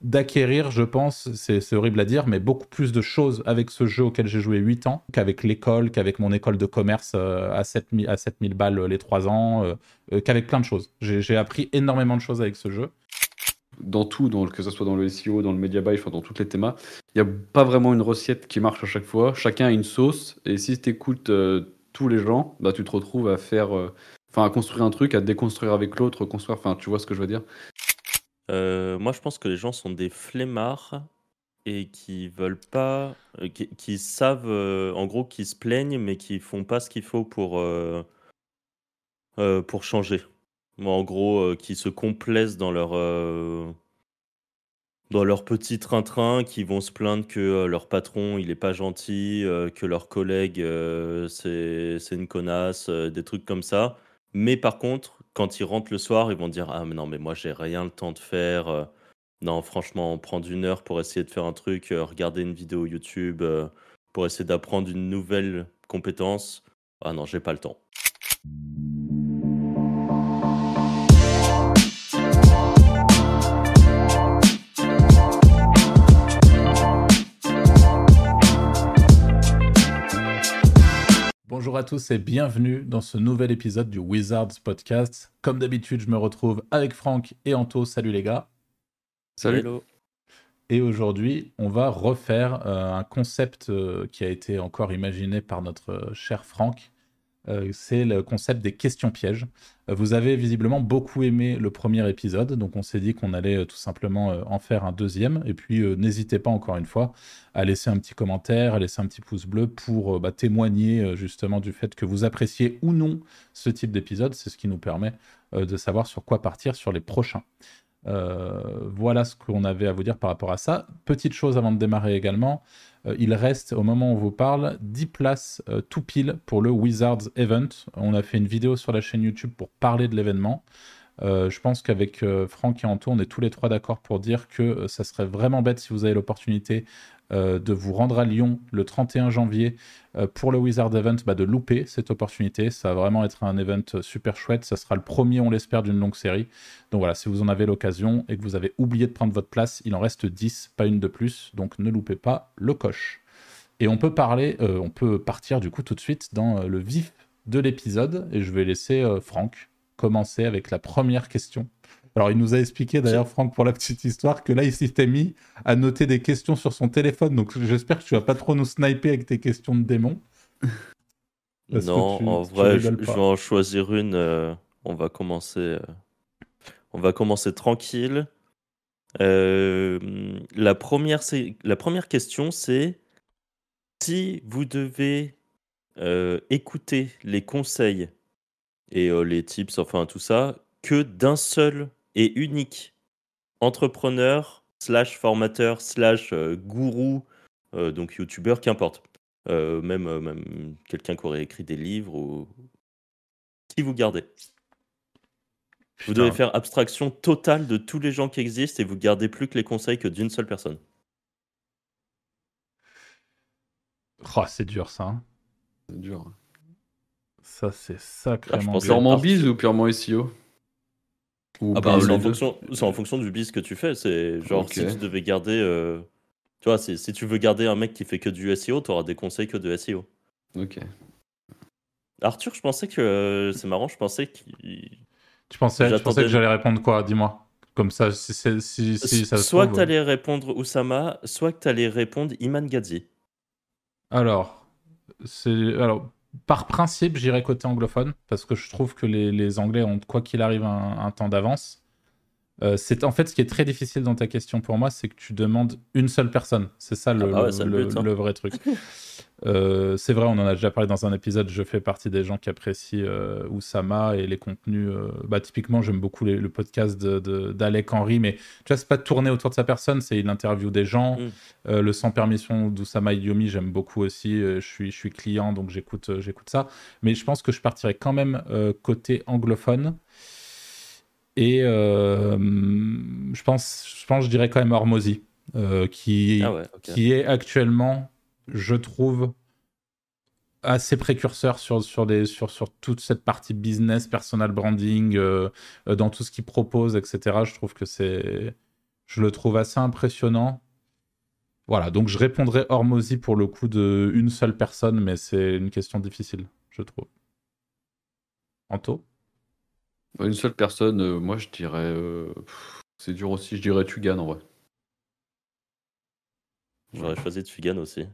d'acquérir, je pense, c'est horrible à dire, mais beaucoup plus de choses avec ce jeu auquel j'ai joué 8 ans qu'avec l'école, qu'avec mon école de commerce euh, à 7000 à 7000 balles les 3 ans, euh, qu'avec plein de choses. J'ai appris énormément de choses avec ce jeu. Dans tout, dans, que ce soit dans le SEO, dans le media buy, dans toutes les thémas, il n'y a pas vraiment une recette qui marche à chaque fois. Chacun a une sauce, et si tu écoutes tous les gens, bah, tu te retrouves à faire, enfin, à construire un truc, à déconstruire avec l'autre, construire, enfin, tu vois ce que je veux dire euh, moi, je pense que les gens sont des flemmards et qui veulent pas, euh, qui, savent, euh, en gros, qui se plaignent, mais qui font pas ce qu'il faut pour, pour changer. En gros, qui se complaisent dans leur, dans leur petit train-train, qui vont se plaindre que leur patron, il est pas gentil, que leur collègue, c'est c'est une connasse, des trucs comme ça. Mais par contre, quand ils rentrent le soir, ils vont dire Ah, mais non, mais moi, j'ai rien le temps de faire. Euh. non, franchement, prendre une heure pour essayer de faire un truc, euh, regarder une vidéo YouTube, euh, pour essayer d'apprendre une nouvelle compétence. Ah non, j'ai pas le temps. Bonjour à tous et bienvenue dans ce nouvel épisode du Wizards Podcast. Comme d'habitude, je me retrouve avec Franck et Anto. Salut les gars. Salut. Et aujourd'hui, on va refaire euh, un concept euh, qui a été encore imaginé par notre euh, cher Franck. Euh, c'est le concept des questions pièges. Euh, vous avez visiblement beaucoup aimé le premier épisode, donc on s'est dit qu'on allait euh, tout simplement en faire un deuxième. Et puis n'hésitez pas encore une fois à laisser un petit commentaire, à laisser un petit pouce bleu pour bah, témoigner justement du fait que vous appréciez ou non ce type d'épisode. C'est ce qui nous permet de savoir sur quoi partir sur les prochains. voilà ce qu'on avait à vous dire par rapport à ça. Petite chose avant de démarrer également, euh, il reste, au moment où on vous parle, 10 places euh, tout pile pour le Wizards Event. On a fait une vidéo sur la chaîne YouTube pour parler de l'événement. Euh, je pense qu'avec Franck et Anto, on est tous les trois d'accord pour dire que ça serait vraiment bête si vous avez l'opportunité euh, de vous rendre à Lyon le 31 janvier euh, pour le Wizard Event, bah, de louper cette opportunité. Ça va vraiment être un event super chouette. Ça sera le premier, on l'espère, d'une longue série. Donc voilà, si vous en avez l'occasion et que vous avez oublié de prendre votre place, il en reste 10, pas une de plus. Donc ne loupez pas le coche. Et on peut parler, euh, on peut partir du coup tout de suite dans le vif de l'épisode. Et je vais laisser Franck commencer avec la première question alors, il nous a expliqué d'ailleurs, Franck, pour la petite histoire, que là, il s'était mis à noter des questions sur son téléphone. Donc, j'espère que tu vas pas trop nous sniper avec tes questions de démons. non, en vrai, je, vais en choisir une. Euh, on va commencer. Euh, on va commencer tranquille. Euh, la, première, la première question, c'est si vous devez écouter les conseils et les tips, enfin tout ça, que d'un seul et unique entrepreneur slash formateur slash euh, gourou, euh, donc youtubeur, qu'importe. Euh, même même quelqu'un qui aurait écrit des livres ou qui vous gardez. Vous devez faire abstraction totale de tous les gens qui existent et vous gardez plus que les conseils que d'une seule personne. Oh, c'est dur ça. Hein. C'est dur. Ça, c'est sacrément ah, Purement bise ou purement SEO ah bah, c'est, en fonction, en fonction du biz que tu fais. C'est genre si tu devais garder. Euh, tu vois, si, si tu veux garder un mec qui fait que du SEO, tu auras des conseils que de SEO. Ok. Arthur, je pensais que. Euh, c'est marrant, je pensais qu'il. Tu pensais, je pensais que j'allais répondre quoi Dis-moi. Comme ça, si, si, si, ça Soit que tu allais répondre Oussama, soit que tu allais répondre Iman Gadzi. Alors, c'est. Alors, par principe, j'irai côté anglophone parce que je trouve que les, Anglais ont, quoi qu'il arrive, un, temps d'avance. Euh, c'est en fait ce qui est très difficile dans ta question pour moi, c'est que tu demandes une seule personne. C'est ça le, ah bah le, hein. vrai truc. Euh, c'est vrai, on en a déjà parlé dans un épisode. Je fais partie des gens qui apprécient euh, Oussama et les contenus. Euh, bah, typiquement, j'aime beaucoup le podcast d'Alec de, Henry, mais tu vois, c'est pas tourné autour de sa personne, c'est une interview des gens. Mm. le sans permission d'Oussama Yomi, j'aime beaucoup aussi. je, suis, je suis client, donc j'écoute j'écoute ça. Mais je pense que je partirais quand même côté anglophone. Et je, pense, je pense, je dirais quand même Hormozy, qui, ah qui est actuellement je trouve, assez précurseur sur, sur, des, sur, sur toute cette partie business, personal branding, euh, euh, dans tout ce qu'il propose, etc. Je trouve que c'est. Je le trouve assez impressionnant. Voilà, donc je répondrai Hormozy pour le coup de une seule personne, mais c'est une question difficile, je trouve. Anto? Une seule personne, euh, moi je dirais. Euh, c'est dur aussi, je dirais Tugan en vrai. J'aurais choisi Tugan aussi.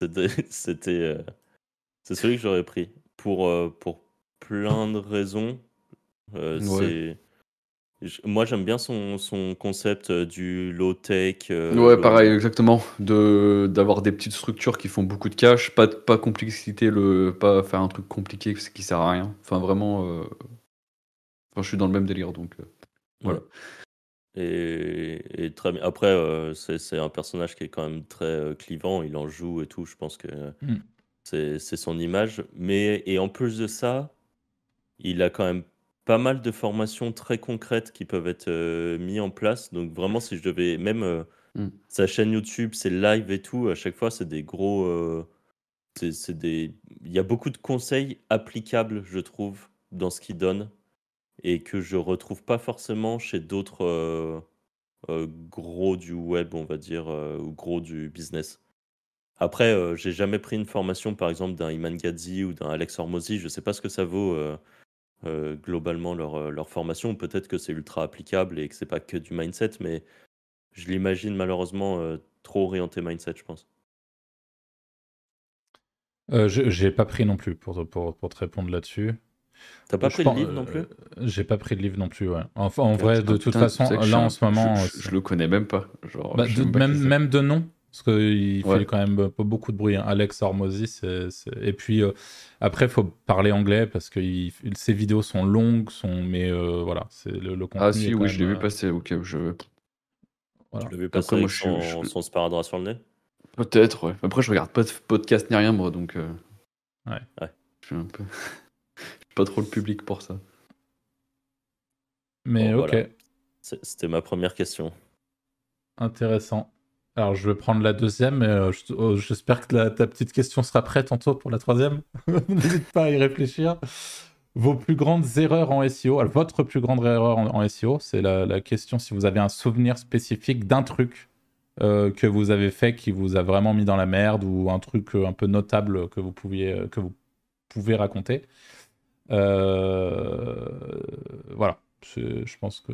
C'était. c'est celui que j'aurais pris. Pour, pour plein de raisons. C'est moi, j'aime bien son, son concept euh, du low-tech. Euh, ouais, pareil, exactement. De, d'avoir des petites structures qui font beaucoup de cash, pas, pas complexité, le, pas faire un truc compliqué qui sert à rien. Enfin, vraiment, euh, enfin, je suis dans le même délire, donc voilà. Et, et très bien. Après, c'est, c'est un personnage qui est quand même très clivant, il en joue et tout, je pense que mm. c'est, c'est son image. Mais, et en plus de ça, il a quand même pas mal de formations très concrètes qui peuvent être euh, mises en place. Donc vraiment, si je devais, même euh, mm. sa chaîne YouTube, ses lives et tout, à chaque fois, c'est des gros... Euh, c'est des... Il y a beaucoup de conseils applicables, je trouve, dans ce qu'il donne, et que je retrouve pas forcément chez d'autres gros du web, on va dire, ou gros du business. Après, j'ai jamais pris une formation, par exemple, d'un Iman Gadzi ou d'un Alex Hormozy. Je sais pas ce que ça vaut euh, globalement leur, euh, leur formation. Peut-être que c'est ultra applicable et que c'est pas que du mindset, mais je l'imagine malheureusement euh, trop orienté mindset, je pense. Euh, j'ai pas pris non plus pour, pour, pour te répondre là-dessus. T'as pas pris le livre non plus J'ai pas pris de livre non plus, ouais. Enfin, en vrai, de toute façon, là en ce moment. Je, le connais même pas. Genre, bah, même, même de nom parce qu'il fait quand même pas beaucoup de bruit. Hein. Alex Hormozy, c'est, et puis euh, après, il faut parler anglais parce que ses vidéos sont longues, sont... mais euh, voilà, c'est le, le, contenu. Ah si, oui, je l'ai vu euh, passer. Ok, je. Voilà. Tu l'as vu passer avec son, je... son sparadrap sur le nez? Peut-être, ouais. Après, je regarde pas de podcast ni rien, moi, donc. Ouais. ouais. Je suis un peu. pas trop le public pour ça. Mais ok. C'était ma première question. Intéressant. Alors, je vais prendre la deuxième. Euh, oh, j'espère que ta petite question sera prête tantôt pour la troisième. N'hésite pas à y réfléchir. Vos plus grandes erreurs en SEO. Alors, votre plus grande erreur en, SEO, c'est la, question si vous avez un souvenir spécifique d'un truc euh, que vous avez fait qui vous a vraiment mis dans la merde ou un truc euh, un peu notable que vous, pouviez, que vous pouvez raconter. Voilà. Je pense que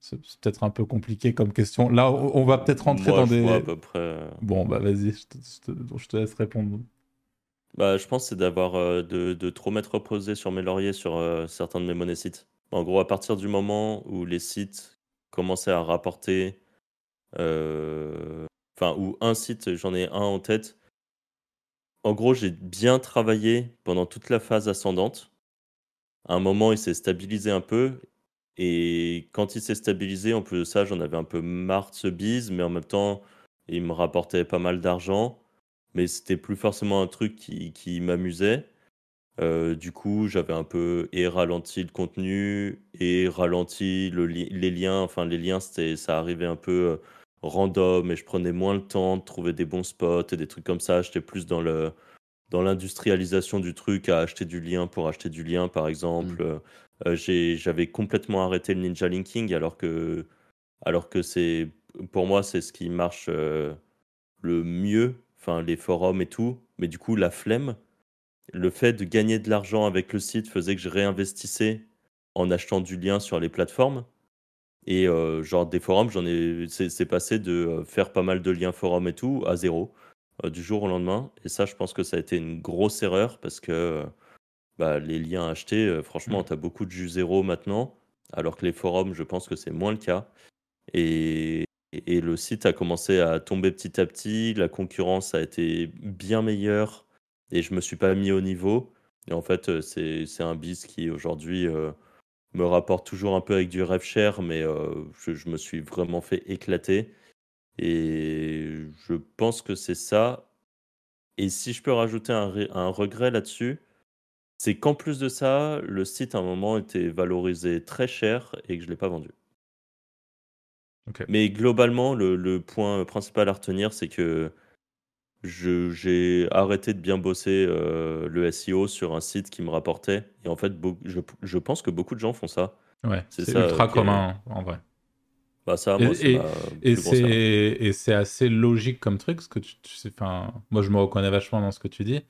c'est peut-être un peu compliqué comme question. Là, on va peut-être rentrer dans des. à peu près... Euh. Bon, bah vas-y, je te, laisse répondre. Bah, je pense c'est d'avoir euh, de, de, trop m'être reposé sur mes lauriers sur euh, certains de mes monnaies sites. En gros, à partir du moment où les sites commençaient à rapporter, enfin, ou un site, j'en ai un en tête. En gros, j'ai bien travaillé pendant toute la phase ascendante. À un moment, il s'est stabilisé un peu et quand il s'est stabilisé, en plus de ça, j'en avais un peu marre de ce bise, mais en même temps, il me rapportait pas mal d'argent. Mais c'était plus forcément un truc qui, qui m'amusait. Euh, du coup, j'avais un peu et ralenti le contenu et ralenti le les liens. Enfin, les liens, c'était, ça arrivait un peu euh, random et je prenais moins le temps de trouver des bons spots et des trucs comme ça. J'étais plus dans le dans l'industrialisation du truc à acheter du lien pour acheter du lien, par exemple. Mmh. Euh, j'avais complètement arrêté le ninja linking alors que, alors que c'est, pour moi, c'est ce qui marche euh, le mieux, enfin les forums et tout. Mais du coup, la flemme, le fait de gagner de l'argent avec le site faisait que je réinvestissais en achetant du lien sur les plateformes. Et euh, genre des forums, j'en ai, c'est passé de faire pas mal de liens forums et tout à zéro du jour au lendemain. Et ça, je pense que ça a été une grosse erreur parce que bah, les liens achetés, euh, franchement, mmh. tu as beaucoup de jus zéro maintenant, alors que les forums, je pense que c'est moins le cas. Et, et, le site a commencé à tomber petit à petit, la concurrence a été bien meilleure, et je me suis pas mis au niveau. Et en fait, euh, c'est un bis qui aujourd'hui euh, me rapporte toujours un peu avec du rêve cher, mais je, je, me suis vraiment fait éclater. Et je pense que c'est ça. Et si je peux rajouter un, un regret là-dessus, c'est qu'en plus de ça, le site à un moment était valorisé très cher et que je ne l'ai pas vendu. Mais globalement, le, point principal à retenir, c'est que j'ai arrêté de bien bosser euh, le SEO sur un site qui me rapportait. Et en fait, je, pense que beaucoup de gens font ça. Ouais, c'est ultra commun en vrai. Bah ça, moi, et, et c'est assez logique comme truc, parce que tu, sais, enfin, moi je me reconnais vachement dans ce que tu dis,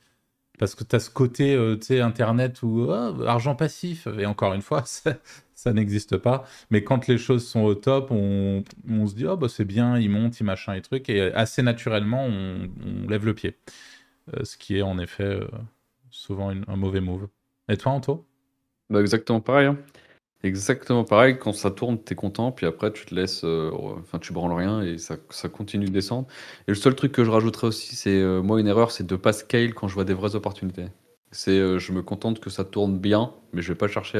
parce que tu as ce côté, euh, tu sais, internet ou oh, argent passif, et encore une fois, ça, n'existe pas. Mais quand les choses sont au top, on, on se dit, oh bah c'est bien, il monte, il machin et truc, et assez naturellement, on, lève le pied. Euh, ce qui est en effet euh, souvent un mauvais move. Et toi, Anto? Bah Exactement pareil. Hein. Exactement pareil, quand ça tourne, t'es content, puis après tu te laisses, euh, enfin tu branles rien et ça, ça continue de descendre. Et le seul truc que je rajouterais aussi, c'est euh, moi une erreur, c'est de pas scale quand je vois des vraies opportunités. C'est euh, je me contente que ça tourne bien, mais je vais pas chercher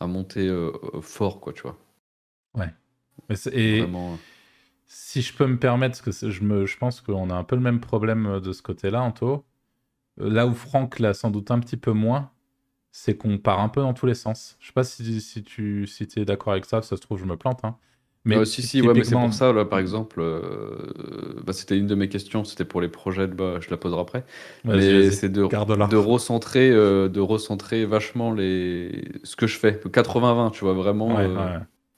à, monter fort, quoi, tu vois. Ouais. et si je peux me permettre, parce que je, me, je pense qu'on a un peu le même problème de ce côté-là, Anto. Là où Franck l'a sans doute un petit peu moins, c'est qu'on part un peu dans tous les sens. Je sais pas si, si tu si es d'accord avec ça, ça se trouve, je me plante. Hein. Mais euh, si, si, ouais, mais c'est pour ça, là, par exemple, euh, bah, c'était une de mes questions, c'était pour les projets, bah, je la poserai après. Mais c'est de, de, recentrer, euh, de recentrer vachement les... ce que je fais. 80-20, tu vois, vraiment,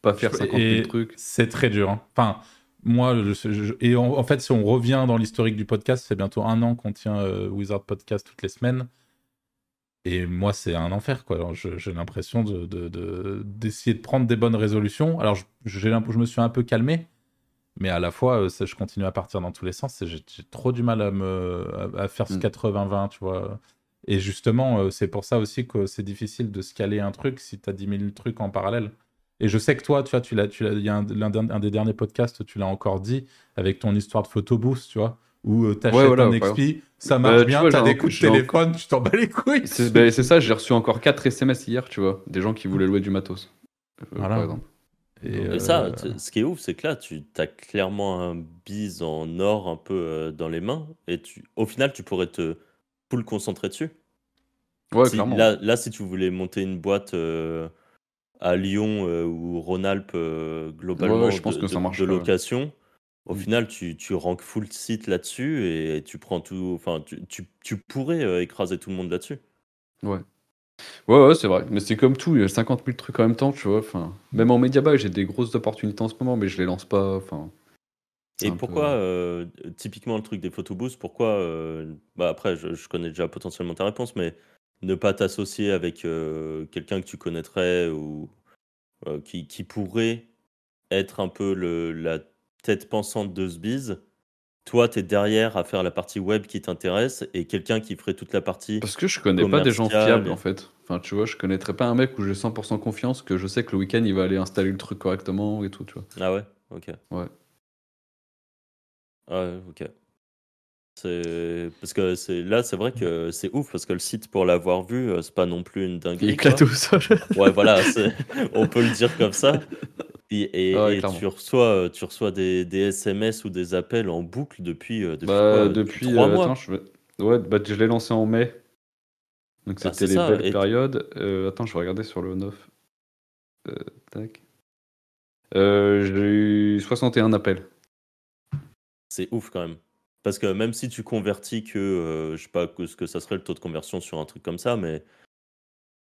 pas faire 50 000 trucs. C'est très dur. Hein. Enfin, moi, je, et en, fait, si on revient dans l'historique du podcast, c'est bientôt un an qu'on tient Wizard Podcast toutes les semaines. Et moi, c'est un enfer, quoi. J'ai l'impression d'essayer de, de, de, prendre des bonnes résolutions. Alors, je, je me suis un peu calmé, mais à la fois, euh, ça, je continue à partir dans tous les sens. J'ai trop du mal à, me, à, faire ce 80-20, mm. tu vois. Et justement, euh, c'est pour ça aussi que c'est difficile de scaler un truc si tu as 10 000 trucs en parallèle. Et je sais que toi, tu vois, tu l'as, il y a un, un, des derniers podcasts, tu l'as encore dit, avec ton histoire de photoboost, tu vois où euh, t'achètes un XP, ça marche bah, bien, t'as des coups de téléphone, tu t'en bats les couilles. Bah, c'est ça, j'ai reçu encore 4 SMS hier, tu vois, des gens qui voulaient louer du matos, euh, voilà. par exemple. Et, ça, euh, ce qui est ouf, c'est que là, tu as clairement un bise en or un peu dans les mains, et tu, au final, tu pourrais te full concentrer dessus. Ouais, clairement. Là, là, si tu voulais monter une boîte à Lyon ou Rhône-Alpes, globalement, je pense de, que ça marche, de location, au final, tu, tu rank full site là-dessus et tu prends tout. Enfin, tu, tu, tu pourrais euh, écraser tout le monde là-dessus. Ouais. Ouais, ouais, c'est vrai. Mais c'est comme tout, il y a 50 000 trucs en même temps, tu vois. Enfin, même en média j'ai des grosses opportunités en ce moment, mais je les lance pas. Enfin. Et pourquoi, euh, typiquement, le truc des photoboosts, pourquoi. Euh, bah après, je, je, connais déjà potentiellement ta réponse, mais ne pas t'associer avec quelqu'un que tu connaîtrais ou qui, qui pourrait être un peu le, la tête pensante de Sbiz, toi, tu es derrière à faire la partie web qui t'intéresse et quelqu'un qui ferait toute la partie. Parce que je connais pas des gens fiables en fait. Enfin, tu vois, je connaîtrais pas un mec où j'ai 100% confiance que je sais que le week-end il va aller installer le truc correctement et tout, tu vois. Ah ouais? Ok. Ouais. Ouais, ok. C'est parce que c'est là, c'est vrai que c'est ouf parce que le site pour l'avoir vu, euh, c'est pas non plus une dinguerie. Il éclate tout ça. ouais, voilà, on peut le dire comme ça. Et, ah tu reçois, euh, tu reçois des, des, SMS ou des appels en boucle depuis, euh, depuis, bah, depuis, euh, mois. Attends, je, ouais, bah, je l'ai lancé en mai. Donc bah, c'était les belles périodes. attends, je vais regarder sur le 9. tac. J'ai eu 61 appels. C'est ouf quand même. Parce que même si tu convertis que, je sais pas ce que ça serait le taux de conversion sur un truc comme ça, mais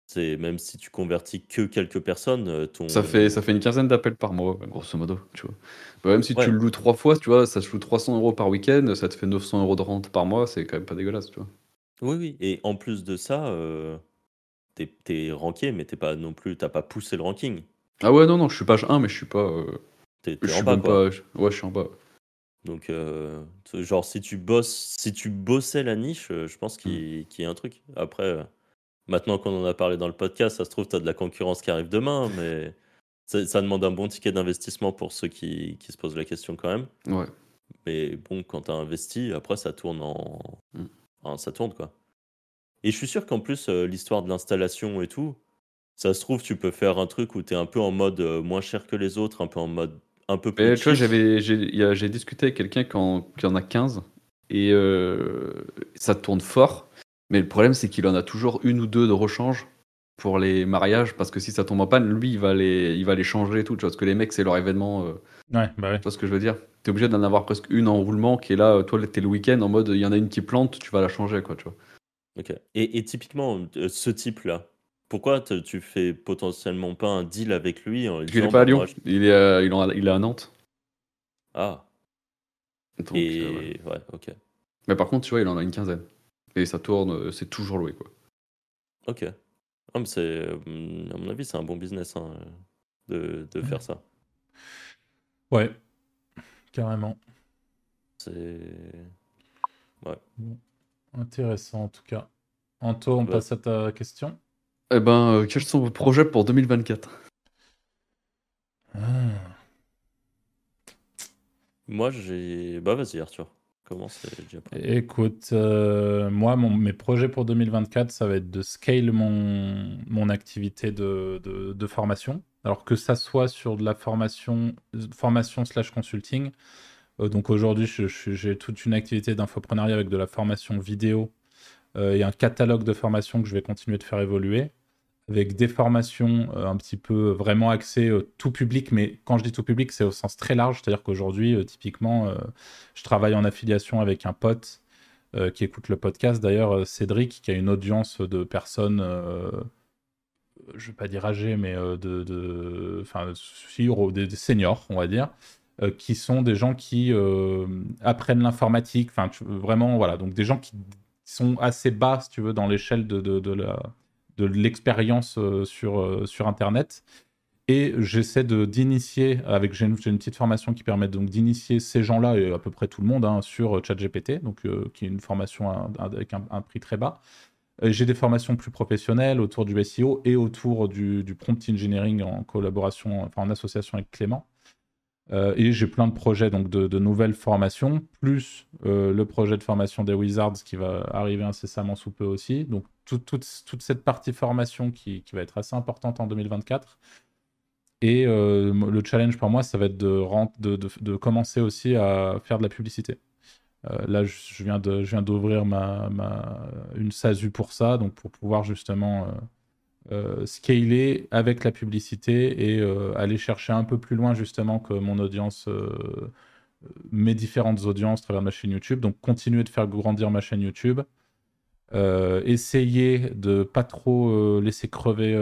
c'est même si tu convertis que quelques personnes, euh, ton Ça fait ça fait une quinzaine d'appels par mois, grosso modo, tu vois? Bah, même si tu le loues trois fois, tu vois, ça se loue 300 euros par week-end, ça te fait 900 euros de rente par mois, c'est quand même pas dégueulasse, tu vois? Oui, oui et en plus de ça, euh, t'es es ranké, mais t'es pas non plus t'as pas poussé le ranking. Ah ouais, non, non, je suis page 1, mais je suis pas, euh, T'es en bas, quoi. ouais, je suis en bas, Donc genre si tu bosses si tu bossais la niche, je pense mmh. qu'il qu'il y a un truc. Après, Maintenant qu'on en a parlé dans le podcast, ça se trouve, tu as de la concurrence qui arrive demain, mais ça, demande un bon ticket d'investissement pour ceux qui, qui, se posent la question quand même. Ouais. Mais bon, quand tu as investi, après, ça tourne en. Mm. ça tourne, quoi. Et je suis sûr qu'en plus, euh, l'histoire de l'installation et tout, ça se trouve, tu peux faire un truc où tu es un peu en mode euh, moins cher que les autres, un peu en mode un peu plus. tu vois, j'ai discuté avec quelqu'un qui, en a 15 et euh, ça tourne fort. Mais le problème, c'est qu'il en a toujours une ou deux de rechange pour les mariages, parce que si ça tombe en panne, lui, il va les, il va les changer et tout, tu vois, parce que les mecs, c'est leur événement. Euh, ouais, bah ouais. Tu vois ce que je veux dire? T'es obligé d'en avoir presque une en roulement qui est là, toi, t'es le week-end, en mode, il y en a une qui plante, tu vas la changer, quoi, tu vois. Ok. Et, et typiquement, euh, ce type-là, Pourquoi tu fais potentiellement pas un deal avec lui en Il est pas à bah, Lyon, il, est à, il, est à Nantes. Ah. Et ouais. ok. Mais par contre, tu vois, il en a une quinzaine. Et ça tourne, euh, c'est toujours loué, quoi. Ok. Ah, c'est, euh, à mon avis, c'est un bon business hein, de, de faire ça. Ouais, carrément. C'est. Ouais. Intéressant en tout cas. Anto, on passe à ta question. Eh ben, euh, quels sont vos projets pour 2024 ah. Moi, j'ai. Bah, vas-y, Arthur. Comment c'est Écoute, euh, moi, mes projets pour 2024, ça va être de scale mon, activité de, formation. Alors que ça soit sur de la formation, formation slash consulting. Euh, donc aujourd'hui, j'ai toute une activité d'infoprenariat avec de la formation vidéo euh, et un catalogue de formation que je vais continuer de faire évoluer avec des formations euh, un petit peu vraiment axées euh, tout public, mais quand je dis tout public, c'est au sens très large, c'est-à-dire qu'aujourd'hui, euh, typiquement, je travaille en affiliation avec un pote qui écoute le podcast, d'ailleurs, Cédric, qui a une audience de personnes, je ne vais pas dire âgées, mais de, enfin, des, seniors, on va dire, qui sont des gens qui apprennent l'informatique, enfin, vraiment, voilà, donc des gens qui sont assez bas, si tu veux, dans l'échelle de, de la de l'expérience euh, sur, euh, sur Internet. Et j'essaie d'initier, avec j'ai une, petite formation qui permet donc d'initier ces gens-là et à peu près tout le monde hein, sur ChatGPT, donc euh, qui est une formation avec un, prix très bas. J'ai des formations plus professionnelles autour du SEO et autour du, du prompt engineering en collaboration, enfin en association avec Clément. Euh, et j'ai plein de projets donc de, nouvelles formations, plus euh, le projet de formation des Wizards qui va arriver incessamment sous peu aussi. Donc toute cette partie formation qui, va être assez importante en 2024. Et euh, le challenge pour moi, ça va être de, commencer aussi à faire de la publicité. là, je, viens d'ouvrir une SASU pour ça, donc pour pouvoir justement euh, scaler avec la publicité et euh, aller chercher un peu plus loin justement que mon audience, euh, mes différentes audiences à travers ma chaîne YouTube. Donc continuer de faire grandir ma chaîne YouTube. Essayer de pas trop laisser crever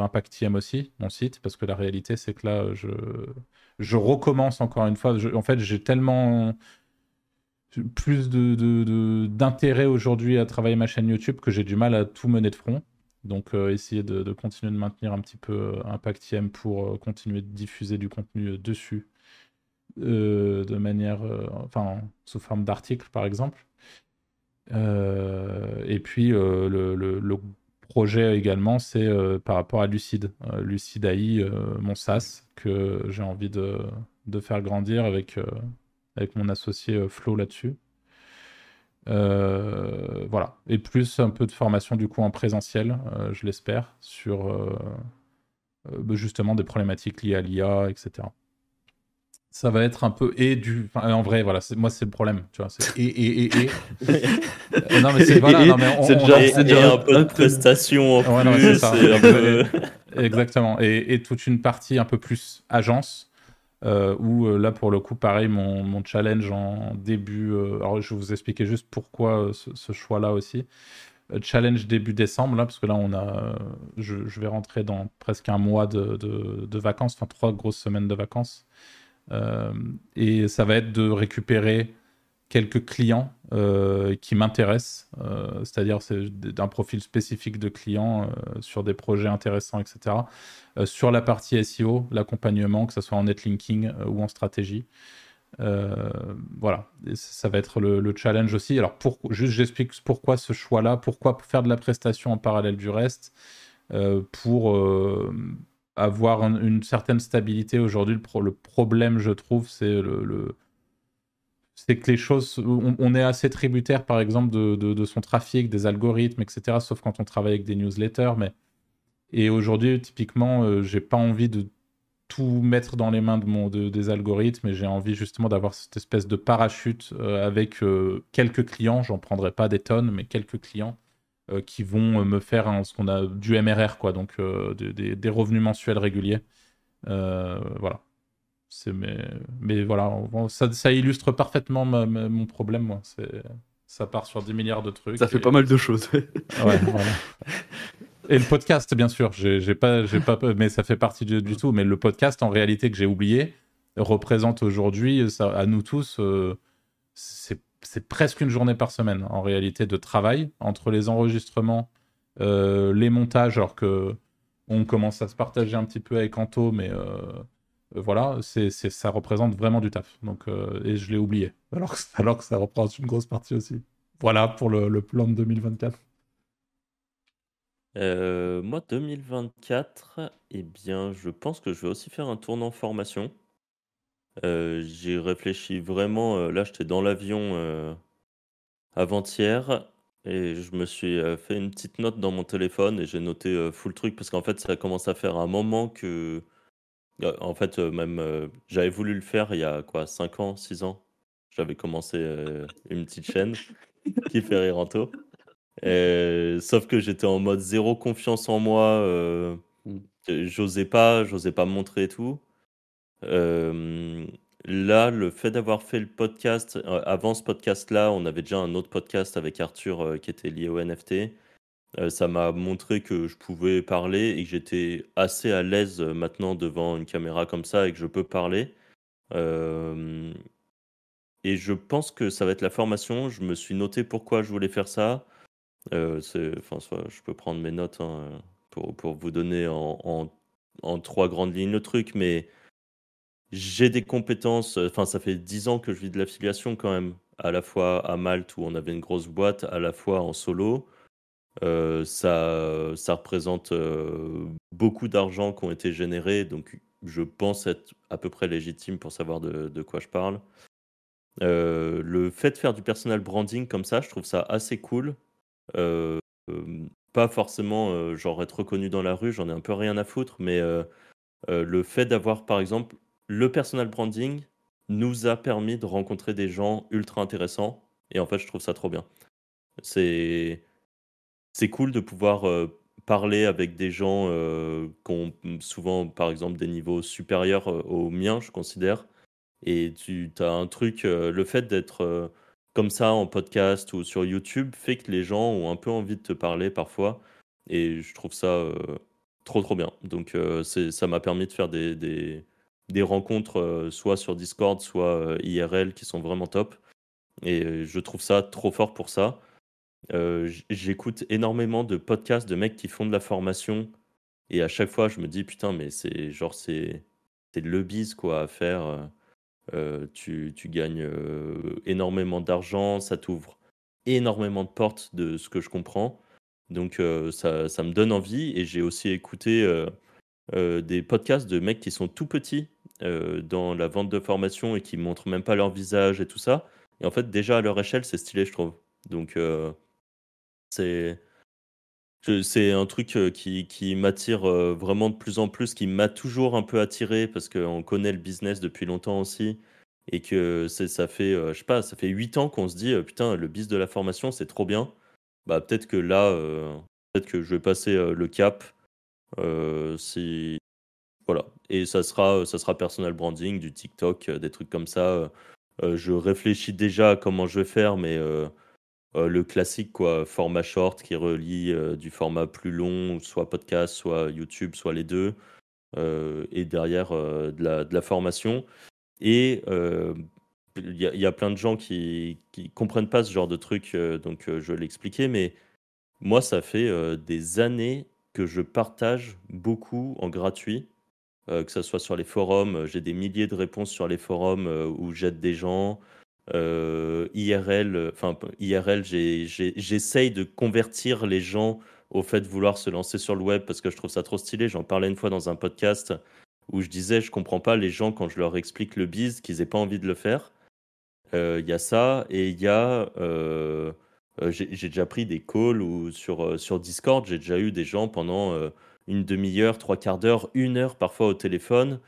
Impactiem aussi, mon site, parce que la réalité c'est que là je, recommence encore une fois. en fait, j'ai tellement plus d'intérêt de, aujourd'hui à travailler ma chaîne YouTube que j'ai du mal à tout mener de front. Donc euh, essayer de, continuer de maintenir un petit peu euh, Impactiem pour euh, continuer de diffuser du contenu dessus de manière, sous forme d'articles par exemple. Et puis le, projet également, c'est par rapport à Lucide, Lucide AI, mon SaaS, que j'ai envie de, faire grandir avec, mon associé Flo là-dessus. Euh, voilà. Et plus un peu de formation du coup en présentiel, euh, je l'espère, sur euh, bah, justement des problématiques liées à l'IA, etc. Ça va être un peu et du. en vrai, voilà, moi c'est le problème, tu vois. Et et et et. non mais c'est voilà, non, mais on, déjà, déjà un peu de prestation en plus. ça. Exactement. Et, et toute une partie un peu plus agence euh, où euh, là pour le coup pareil mon, mon challenge en début euh, alors je vais vous expliquer juste pourquoi ce, choix là aussi challenge début décembre là parce que là on a je, je vais rentrer dans presque un mois de, de, de, vacances enfin trois grosses semaines de vacances et ça va être de récupérer quelques clients euh, qui m'intéressent, euh, c'est-à-dire c'est d'un profil spécifique de clients euh, sur des projets intéressants, etc. sur la partie SEO, l'accompagnement, que ce soit en netlinking ou en stratégie. voilà, ça va être le, challenge aussi. Alors, juste j'explique pourquoi ce choix-là, pourquoi faire de la prestation en parallèle du reste, pour avoir une certaine stabilité. Aujourd'hui, le, le, problème, je trouve, c'est que les choses, on, est assez tributaire, par exemple, de, son trafic, des algorithmes, etc. Sauf quand on travaille avec des newsletters. Mais et aujourd'hui, typiquement, euh, j'ai pas envie de tout mettre dans les mains de mon, des algorithmes, et j'ai envie justement d'avoir cette espèce de parachute euh, avec euh, quelques clients. J'en prendrai pas des tonnes, mais quelques clients qui vont me faire ce qu'on a du MRR, quoi, donc des, des, revenus mensuels réguliers. voilà mais, mais voilà, ça, ça illustre parfaitement mon problème, moi. Ça part sur 10 milliards de trucs. Ça fait pas mal de choses. ouais, Et le podcast, bien sûr. J'ai pas, j'ai pas, mais ça fait partie du, tout. Mais le podcast, en réalité, que j'ai oublié, représente aujourd'hui, à nous tous, euh, c'est presque une journée par semaine, en réalité, de travail entre les enregistrements, euh, les montages, alors que on commence à se partager un petit peu avec Anto, mais euh, voilà, c'est, ça représente vraiment du taf. Et je l'ai oublié, alors que, ça représente une grosse partie aussi. Voilà pour le, le plan de 2024. Euh, moi, 2024, eh bien, je pense que je vais aussi faire un tournant formation. Euh, j'ai réfléchi vraiment. Euh, là, j'étais dans l'avion avant-hier et je me suis fait une petite note dans mon téléphone et j'ai noté full truc parce qu'en fait, ça commence à faire un moment que, en fait, même j'avais voulu le faire il y a quoi, 5 ans, 6 ans. J'avais commencé une petite chaîne qui fait rire Anto. Euh, sauf que j'étais en mode zéro confiance en moi. Euh, mm. j'osais pas, j'osais pas me montrer et tout. Euh, là, le fait d'avoir fait le podcast, avant ce podcast-là, on avait déjà un autre podcast avec Arthur qui était lié au NFT. ça m'a montré que je pouvais parler et que j'étais assez à l'aise maintenant devant une caméra comme ça et que je peux parler. et je pense que ça va être la formation. Je me suis noté pourquoi je voulais faire ça. Euh, enfin, je peux prendre mes notes hein, pour, pour, vous donner en, en, trois grandes lignes le truc, mais j'ai des compétences. Enfin, ça fait dix ans que je vis de l'affiliation quand même, à la fois à Malte où on avait une grosse boîte, à la fois en solo. Euh, ça, ça représente euh, beaucoup d'argent qui ont été générés, donc je pense être à peu près légitime pour savoir de, quoi je parle. le fait de faire du personal branding comme ça, je trouve ça assez cool euh, pas forcément, euh, genre être reconnu dans la rue, j'en ai un peu rien à foutre, mais euh, le fait d'avoir, par exemple, le personal branding nous a permis de rencontrer des gens ultra intéressants. Et en fait, je trouve ça trop bien. C'est c'est cool de pouvoir parler avec des gens qui ont souvent, par exemple, des niveaux supérieurs aux miens, je considère. Et tu as un truc, le fait d'être comme ça en podcast ou sur YouTube fait que les gens ont un peu envie de te parler parfois. Et je trouve ça euh, trop trop bien. Donc euh, ça m'a permis de faire des, rencontres euh, soit sur Discord, soit IRL qui sont vraiment top. Et je trouve ça trop fort pour ça. J'écoute énormément de podcasts de mecs qui font de la formation. Et à chaque fois, je me dis, putain, mais c'est genre, c'est le bise quoi à faire. Euh, tu, gagnes euh, énormément d'argent, ça t'ouvre énormément de portes de ce que je comprends. Donc euh, ça, ça, me donne envie et j'ai aussi écouté des podcasts de mecs qui sont tout petits dans la vente de formation et qui montrent même pas leur visage et tout ça. Et en fait déjà à leur échelle c'est stylé je trouve. Donc c'est c'est un truc qui, qui m'attire vraiment de plus en plus, qui m'a toujours un peu attiré parce qu'on connaît le business depuis longtemps aussi et que ça fait, je sais pas, ça fait 8 ans qu'on se dit putain, le business de la formation c'est trop bien. Bah peut-être que là, peut-être que je vais passer le cap. Si voilà, et ça sera, ça sera personal branding, du TikTok, des trucs comme ça. je réfléchis déjà à comment je vais faire, mais euh, le classique, quoi, format short qui relie euh, du format plus long, soit podcast, soit YouTube, soit les deux, euh, et derrière de la, de, la, formation. Et il y, y, a plein de gens qui ne comprennent pas ce genre de truc, donc je vais l'expliquer, mais moi, ça fait des années que je partage beaucoup en gratuit, que ce soit sur les forums, j'ai des milliers de réponses sur les forums où j'aide des gens. Euh, IRL, enfin IRL, j'essaye de convertir les gens au fait de vouloir se lancer sur le web parce que je trouve ça trop stylé. J'en parlais une fois dans un podcast où je disais je comprends pas les gens quand je leur explique le biz qu'ils aient pas envie de le faire. Euh, il y a ça et il y a euh, j'ai déjà pris des calls ou sur sur Discord j'ai déjà eu des gens pendant une demi-heure, trois quarts d'heure, une heure parfois au téléphone.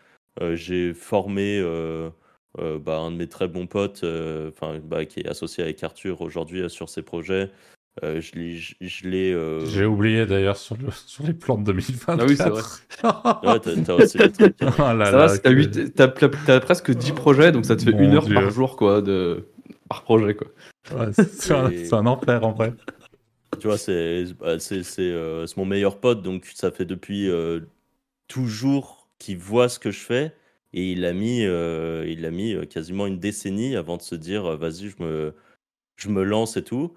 j'ai formé euh, bah, un de mes très bons potes, euh, enfin bah, qui est associé avec Arthur aujourd'hui euh, sur ses projets. je l'ai. J'ai oublié d'ailleurs sur, le, sur les plans de 2024. Ah oui, c'est vrai. ouais, t'as aussi des trucs. Hein. Oh là ça t'as, presque 10 projets, donc ça te fait une heure par jour quoi, de... par projet. Quoi. Ouais, c'est, un, un, enfer en vrai. tu vois, c'est bah, c'est mon meilleur pote, donc ça fait depuis toujours qu'il voit ce que je fais. Et il a mis, il a mis quasiment une décennie avant de se dire vas-y, je me, je me lance et tout.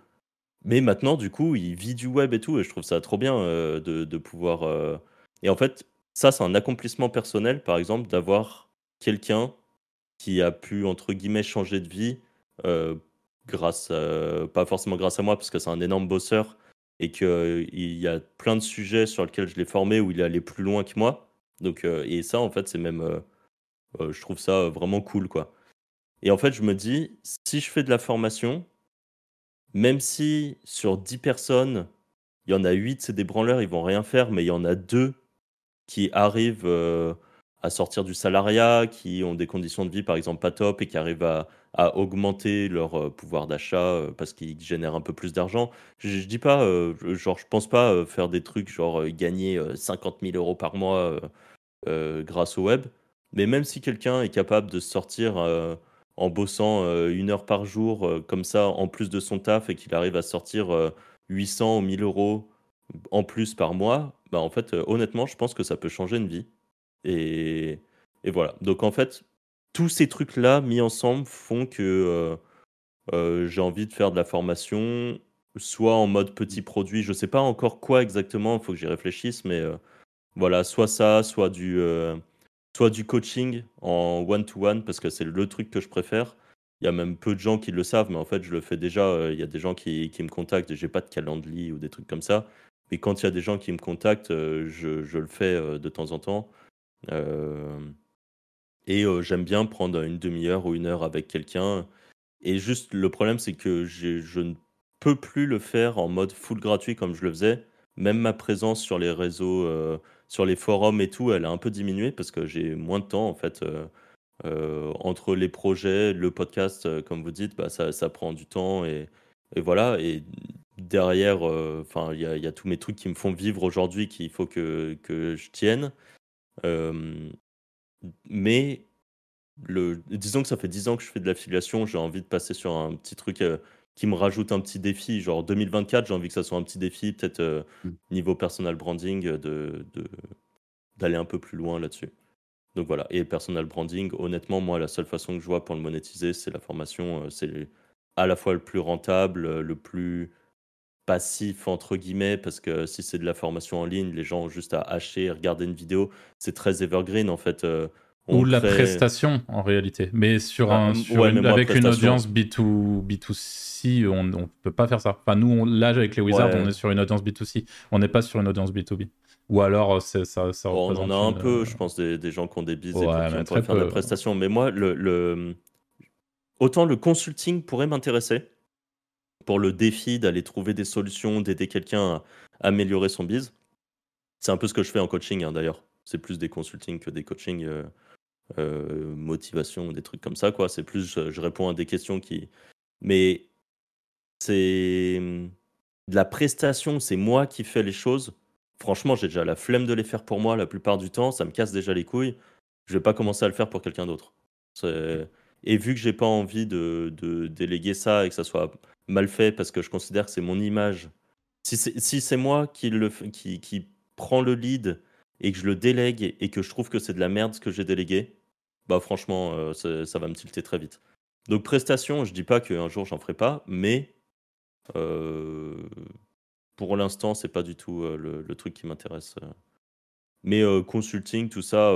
Mais maintenant, du coup, il vit du web et tout, et je trouve ça trop bien de, de, pouvoir. Et en fait, ça, c'est un accomplissement personnel, par exemple, d'avoir quelqu'un qui a pu, entre guillemets, changer de vie, grâce, pas forcément grâce à moi, parce que c'est un énorme bosseur, et qu'il y a plein de sujets sur lesquels je l'ai formé où il est allé plus loin que moi. Donc, et ça, en fait, c'est même. je trouve ça vraiment cool, quoi. Et en fait, je me dis, si je fais de la formation, même si sur 10 personnes, il y en a 8, c'est des branleurs, ils vont rien faire, mais il y en a deux qui arrivent euh, à sortir du salariat, qui ont des conditions de vie, par exemple, pas top, et qui arrivent à, augmenter leur euh, pouvoir d'achat euh, parce qu'ils génèrent un peu plus d'argent. Je, ne dis pas, genre, je pense pas faire des trucs genre gagner 50 000 euros par mois grâce au web, mais même si quelqu'un est capable de sortir en bossant euh, une heure par jour, euh, comme ça, en plus de son taf, et qu'il arrive à sortir 800 euh, ou 1000 euros en plus par mois, bah en fait, honnêtement, je pense que ça peut changer une vie. Et voilà. Donc en fait, tous ces trucs-là mis ensemble font que j'ai envie de faire de la formation, soit en mode petit produit, je sais pas encore quoi exactement, il faut que j'y réfléchisse, mais voilà, soit ça, soit du soit du coaching en one-to-one, parce que c'est le truc que je préfère. Il y a même peu de gens qui le savent, mais en fait, je le fais déjà. Euh, il y a des gens qui, me contactent, j'ai pas de calendrier ou des trucs comme ça. Mais quand il y a des gens qui me contactent, euh, je, le fais euh, de temps en temps. Et j'aime bien prendre une demi-heure ou une heure avec quelqu'un. Et juste, le problème, c'est que je ne peux plus le faire en mode full gratuit comme je le faisais. Même ma présence sur les réseaux sur les forums et tout, elle a un peu diminué parce que j'ai moins de temps en fait. Euh, euh, entre les projets, le podcast, euh, comme vous dites, bah, ça, prend du temps et, voilà. Et derrière, enfin, il y, a tous mes trucs qui me font vivre aujourd'hui qu'il faut que, que, je tienne. Mais le, disons que ça fait 10 ans que je fais de l'affiliation, j'ai envie de passer sur un petit truc qui me rajoute un petit défi. Genre 2024, j'ai envie que ça soit un petit défi, peut-être euh, mm. niveau personal branding, de, d'aller un peu plus loin là-dessus. Donc voilà, et personal branding, honnêtement, moi, la seule façon que je vois pour le monétiser, c'est la formation. Euh, c'est à la fois le plus rentable, le plus passif, entre guillemets, parce que si c'est de la formation en ligne, les gens ont juste à hacher, regarder une vidéo. C'est très evergreen, en fait. Euh, ou la prestation en réalité. Mais sur ah, un, avec une audience B2, B2C, on ne peut pas faire ça. Enfin, nous, on, là, avec les Wizards, on est sur une audience B2C. On n'est pas sur une audience B2B. Ou alors, ça, ça On en a un peu, je pense, des, gens qui ont des bises et qui pourraient faire de la prestation. Mais moi, le, le... autant le consulting pourrait m'intéresser pour le défi d'aller trouver des solutions, d'aider quelqu'un à améliorer son bise. C'est un peu ce que je fais en coaching, hein, d'ailleurs. C'est plus des consulting que des coachings. Euh, euh, motivation, des trucs comme ça. C'est plus, je, réponds à des questions qui. Mais c'est de la prestation, c'est moi qui fais les choses. Franchement, j'ai déjà la flemme de les faire pour moi la plupart du temps, ça me casse déjà les couilles. Je vais pas commencer à le faire pour quelqu'un d'autre. Et vu que j'ai pas envie de, déléguer ça et que ça soit mal fait parce que je considère que c'est mon image, si c'est moi qui, le, qui, qui prend le lead et que je le délègue et que je trouve que c'est de la merde ce que j'ai délégué, bah franchement, euh, ça, va me tilter très vite. Donc prestation, je dis pas qu'un jour j'en ferai pas, mais euh, pour l'instant, c'est pas du tout euh, le, truc qui m'intéresse. Mais consulting, tout ça,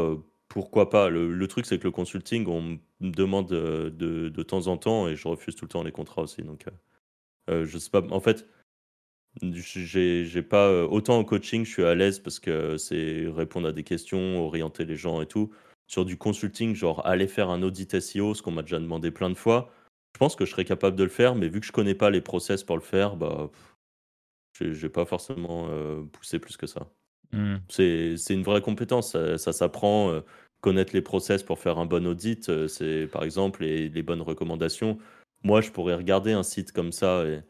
pourquoi pas? Le, truc, c'est que le consulting, on me demande de, de, temps en temps et je refuse tout le temps les contrats aussi. Donc, je sais pas. En fait, j'ai pas autant en coaching, je suis à l'aise parce que c'est répondre à des questions, orienter les gens et tout sur du consulting, genre aller faire un audit SEO, ce qu'on m'a déjà demandé plein de fois, je pense que je serais capable de le faire, mais vu que je connais pas les process pour le faire, bah, je n'ai pas forcément euh, poussé plus que ça. Mmh. C'est une vraie compétence, ça, s'apprend. Euh, connaître les process pour faire un bon audit, euh, c'est par exemple les, les, bonnes recommandations. Moi, je pourrais regarder un site comme ça et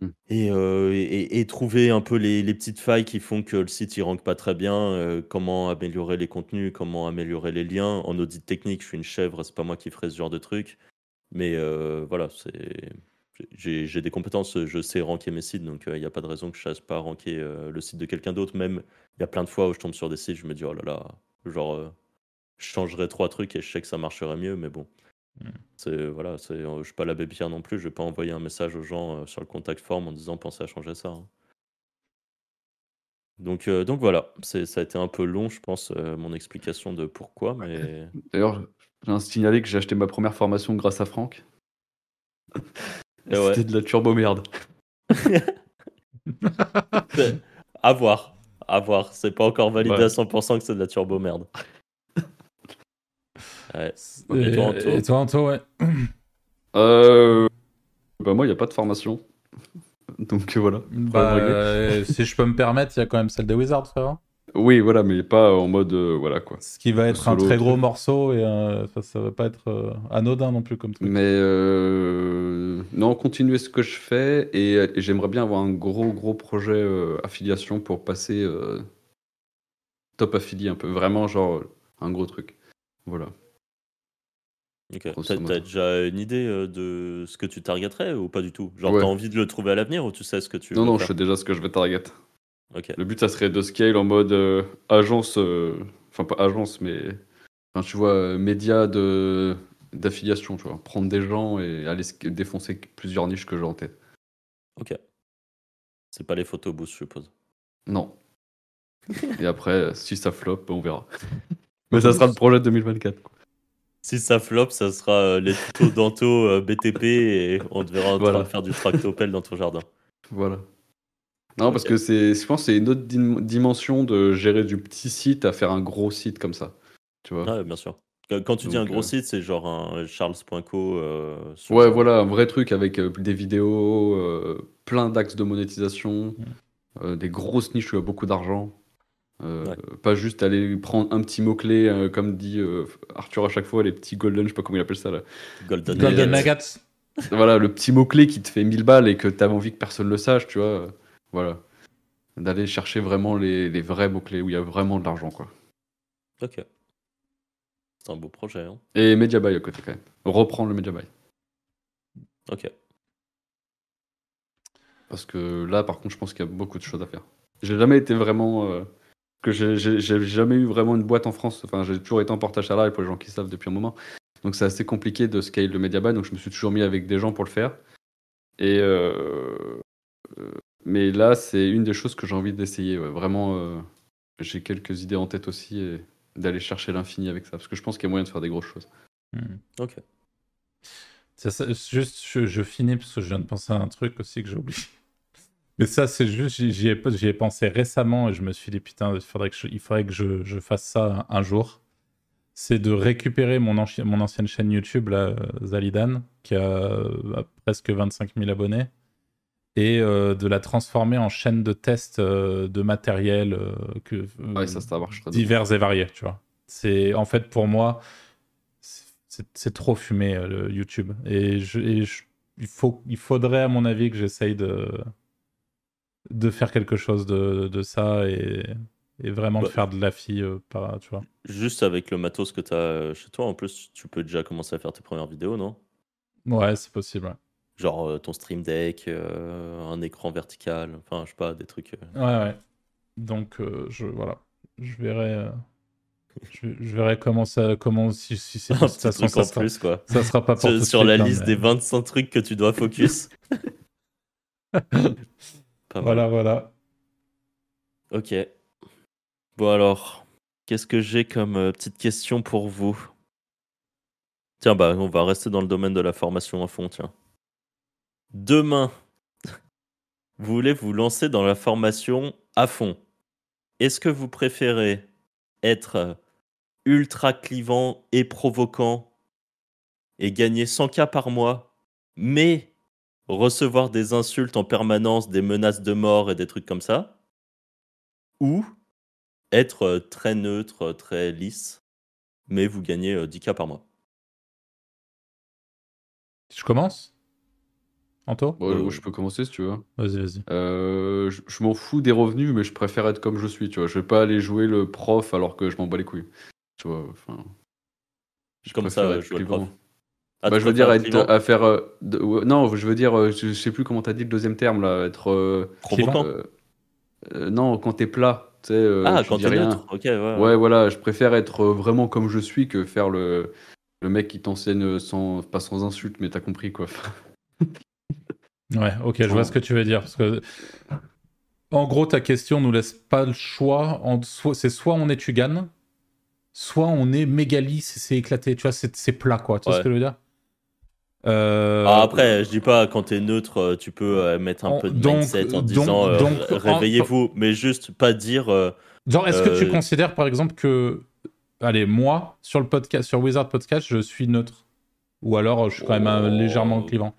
Mmh. Euh, et, et, trouver un peu les, petites failles qui font que le site il rank pas très bien, euh, comment améliorer les contenus, comment améliorer les liens. En audit technique, je suis une chèvre, c'est pas moi qui ferai ce genre de truc. Mais euh, voilà, c'est j'ai des compétences, je sais ranker mes sites, donc il n'y a pas de raison que je ne sache pas ranker le site de quelqu'un d'autre. Même, il y a plein de fois où je tombe sur des sites, je me dis, oh là là, genre, je changerais trois trucs et je sais que ça marcherait mieux, mais bon. Mmh. C'est voilà, c'est, je suis pas l'abbé Pierre non plus, je vais pas envoyer un message aux gens sur le contact form en disant pensez à changer ça. Hein. Donc, donc voilà, c'est, ça a été un peu long, je pense, mon explication de pourquoi, mais. D'ailleurs, j'ai signalé que j'ai acheté ma première formation grâce à Franck. C'était de la turbo merde. à voir, à voir. C'est pas encore validé à 100% que c'est de la turbo merde. Ouais. Et, toi, Anto ouais. Euh... Bah moi, il n'y a pas de formation. Donc voilà. Bah, si je peux me permettre, il y a quand même celle des Wizards, frère. Oui, voilà, mais pas en mode euh, voilà quoi. Ce qui va être un très gros morceau et euh, ça, va pas être euh, anodin non plus comme truc. Mais non, continuer ce que je fais et, j'aimerais bien avoir un gros gros projet affiliation pour passer top affilié un peu, vraiment genre un gros truc. Voilà. Ok. T'as, déjà une idée de ce que tu targeterais ou pas du tout? Genre, t'as envie de le trouver à l'avenir ou tu sais ce que tu Non, non, je sais déjà ce que je vais target. Le but, ça serait de scale en mode euh, agence, euh, enfin pas agence, mais enfin, tu vois, euh, média de d'affiliation, tu vois, prendre des gens et aller défoncer plusieurs niches que j'ai en tête. Ok. C'est pas les photos boost, je suppose. Non. et après, si ça flop, on verra. mais ça sera le projet de 2024. Si ça flop, ça sera les tutos d'Anto BTP et on te verra en train de faire du tractopelle dans ton jardin. Voilà. Non, parce que c'est, je pense que c'est une autre dimension de gérer du petit site à faire un gros site comme ça. Tu vois bien sûr. Quand tu dis un gros euh, site, c'est genre un charles.co. Euh, ouais, voilà, un vrai truc avec euh, des vidéos, plein d'axes de monétisation, mm. des grosses niches où il y a beaucoup d'argent. Pas juste aller prendre un petit mot-clé, comme dit Arthur à chaque fois, les petits golden, je sais pas comment il appelle ça là. Golden, golden nuggets. voilà, le petit mot-clé qui te fait 1000 balles et que tu as envie que personne le sache, tu vois. Voilà. D'aller chercher vraiment les, les vrais mots-clés où il y a vraiment de l'argent, quoi. Ok. C'est un beau projet. Hein. Et Media Buy à côté, quand même. Reprendre le Media Buy. Ok. Parce que là, par contre, je pense qu'il y a beaucoup de choses à faire. J'ai jamais été vraiment. Que j'ai jamais eu vraiment une boîte en France. Enfin, j'ai toujours été en portage salarial pour les gens qui savent depuis un moment. Donc, c'est assez compliqué de scale le Media Buy. Donc, je me suis toujours mis avec des gens pour le faire. Et euh, euh, mais là, c'est une des choses que j'ai envie d'essayer. Vraiment, euh, j'ai quelques idées en tête aussi et d'aller chercher l'infini avec ça. Parce que je pense qu'il y a moyen de faire des grosses choses. Hmm. Ok. juste, je, finis parce que je viens de penser à un truc aussi que j'ai oublié. Mais ça, c'est juste, j'y ai, ai, pensé récemment et je me suis dit, putain, il faudrait que je, il faudrait que je, je fasse ça un jour. C'est de récupérer mon, mon, ancienne chaîne YouTube, là, Zalidan, qui a presque 25 000 abonnés et euh, de la transformer en chaîne de test euh, de matériel euh, que, divers et variés, tu vois. C'est en fait pour moi, c'est trop fumé le YouTube et, je, il, faut, il faudrait à mon avis que j'essaye de de faire quelque chose de, de ça et, et vraiment de bah, faire de la fille par, tu vois. Juste avec le matos que tu as chez toi, en plus, tu peux déjà commencer à faire tes premières vidéos, non? Ouais, c'est possible. Ouais. Genre euh, ton Stream Deck, euh, un écran vertical, enfin, je sais pas, des trucs. Euh. Ouais, ouais. Donc, je, voilà. Je verrai. Je, verrai comment ça, comment si, si c'est ça, truc en plus quoi. Ça sera pas sur, sur la liste des 25 trucs que tu dois focus. voilà, voilà. Ok. Bon alors, qu'est-ce que j'ai comme petite question pour vous? Tiens bah, on va rester dans le domaine de la formation à fond, tiens demain, vous voulez vous lancer dans la formation à fond. Est-ce que vous préférez être ultra clivant et provoquant et gagner 100K par mois, mais recevoir des insultes en permanence, des menaces de mort et des trucs comme ça? Ou être très neutre, très lisse, mais vous gagnez 10K par mois? Je commence? Anto? Euh, Je peux commencer si tu veux. Vas-y, vas-y. Euh, je, m'en fous des revenus, mais je préfère être comme je suis. Tu vois, je vais pas aller jouer le prof alors que je m'en bats les couilles. Tu vois, enfin. Comme ça, je le prof. bah, je veux dire à faire. non, je veux dire, je, sais plus comment tu as dit le deuxième terme là, être. Provocant. non, quand t'es plat. ah, quand t'es neutre. Ok, ouais, ouais. voilà, je préfère être vraiment comme je suis que faire le, le mec qui t'enseigne sans, pas sans insulte, mais t'as compris quoi. ouais, ok, je vois ce que tu veux dire. Parce que en gros, ta question nous laisse pas le choix. C'est soit on est Tugan, soit on est mégali, c'est éclaté. Tu vois, c'est plat, quoi. Tu vois ce que je veux dire? Euh... Ah, après, je dis pas quand t'es neutre, euh, tu peux euh, mettre un peu de mindset en disant euh, réveillez-vous, mais juste pas dire. Genre, est-ce que tu considères par exemple que, allez, moi sur le podcast, sur Wizard Podcast, je suis neutre, ou alors je suis quand même légèrement oh. clivant?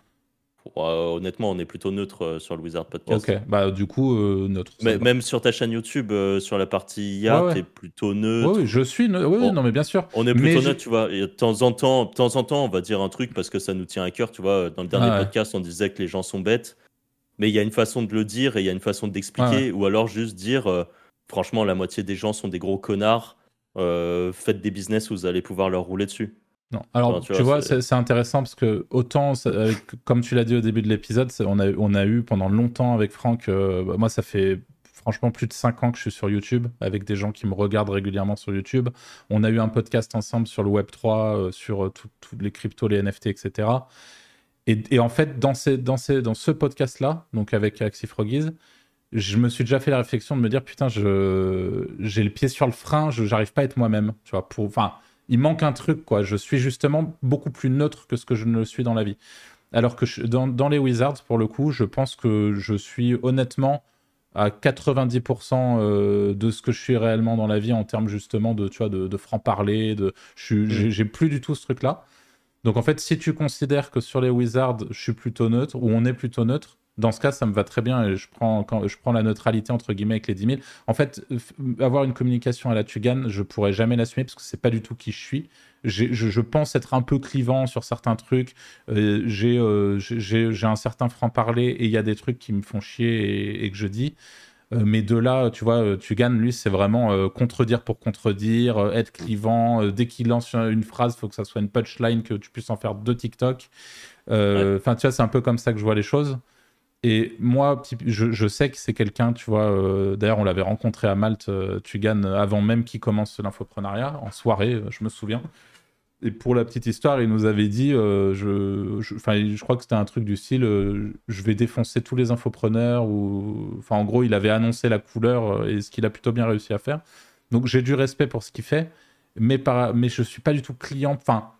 Honnêtement, on est plutôt neutre euh, sur le Wizard Podcast. Ok, bah du coup, euh, neutre. Mais, même sur ta chaîne YouTube, euh, sur la partie IA, t'es plutôt neutre. Oui, je suis neutre. Oui, non, mais bien sûr. On est plutôt neutre, tu vois. Et de temps en temps, de temps en temps, on va dire un truc parce que ça nous tient à cœur, tu vois. Dans le dernier podcast, on disait que les gens sont bêtes, mais il y a une façon de le dire et il y a une façon d'expliquer, ou alors juste dire, franchement, la moitié des gens sont des gros connards. faites des business où vous allez pouvoir leur rouler dessus. Non. Alors, tu, vois, c'est intéressant parce que autant, comme tu l'as dit au début de l'épisode, on a, on a eu pendant longtemps avec Franck, euh, bah, moi ça fait franchement plus de 5 ans que je suis sur YouTube avec des gens qui me regardent régulièrement sur YouTube. On a eu un podcast ensemble sur le Web3, euh, sur tous les cryptos, les NFT, etc. Et, en fait, dans, ces, dans, ces, dans ce podcast-là, donc avec Axie Froggies, je me suis déjà fait la réflexion de me dire putain, j'ai le pied sur le frein, je n'arrive pas à être moi-même. Tu vois, pour, enfin, il manque un truc, quoi. Je suis justement beaucoup plus neutre que ce que je ne le suis dans la vie. Alors que dans, les Wizards, pour le coup, je pense que je suis honnêtement à 90% euh, de ce que je suis réellement dans la vie en termes justement de, tu vois, de, franc-parler. De... Mm. J'ai plus du tout ce truc-là. Donc en fait, si tu considères que sur les Wizards, je suis plutôt neutre, ou on est plutôt neutre, dans ce cas, ça me va très bien et je prends, quand, je prends la neutralité entre guillemets avec les 10 000. En fait, avoir une communication à la Tugan, je pourrais jamais l'assumer parce que c'est pas du tout qui je suis. Je, je, pense être un peu clivant sur certains trucs. Euh, euh, j'ai un certain franc-parler et il y a des trucs qui me font chier et, que je dis. Euh, mais de là, tu vois, Tugan, lui, c'est vraiment contredire pour contredire, être clivant. dès qu'il lance une phrase, il faut que ça soit une punchline, que tu puisses en faire deux TikTok. Enfin, tu vois, c'est un peu comme ça que je vois les choses. Et moi, je, sais que c'est quelqu'un, tu vois, euh, d'ailleurs, on l'avait rencontré à Malte, euh, Tugan, avant même qu'il commence l'infoprenariat, en soirée, euh, je me souviens. Et pour la petite histoire, il nous avait dit, je, je, je, crois que c'était un truc du style, je vais défoncer tous les infopreneurs, enfin, en gros, il avait annoncé la couleur et ce qu'il a plutôt bien réussi à faire. Donc, j'ai du respect pour ce qu'il fait, mais, par, mais je suis pas du tout client, enfin,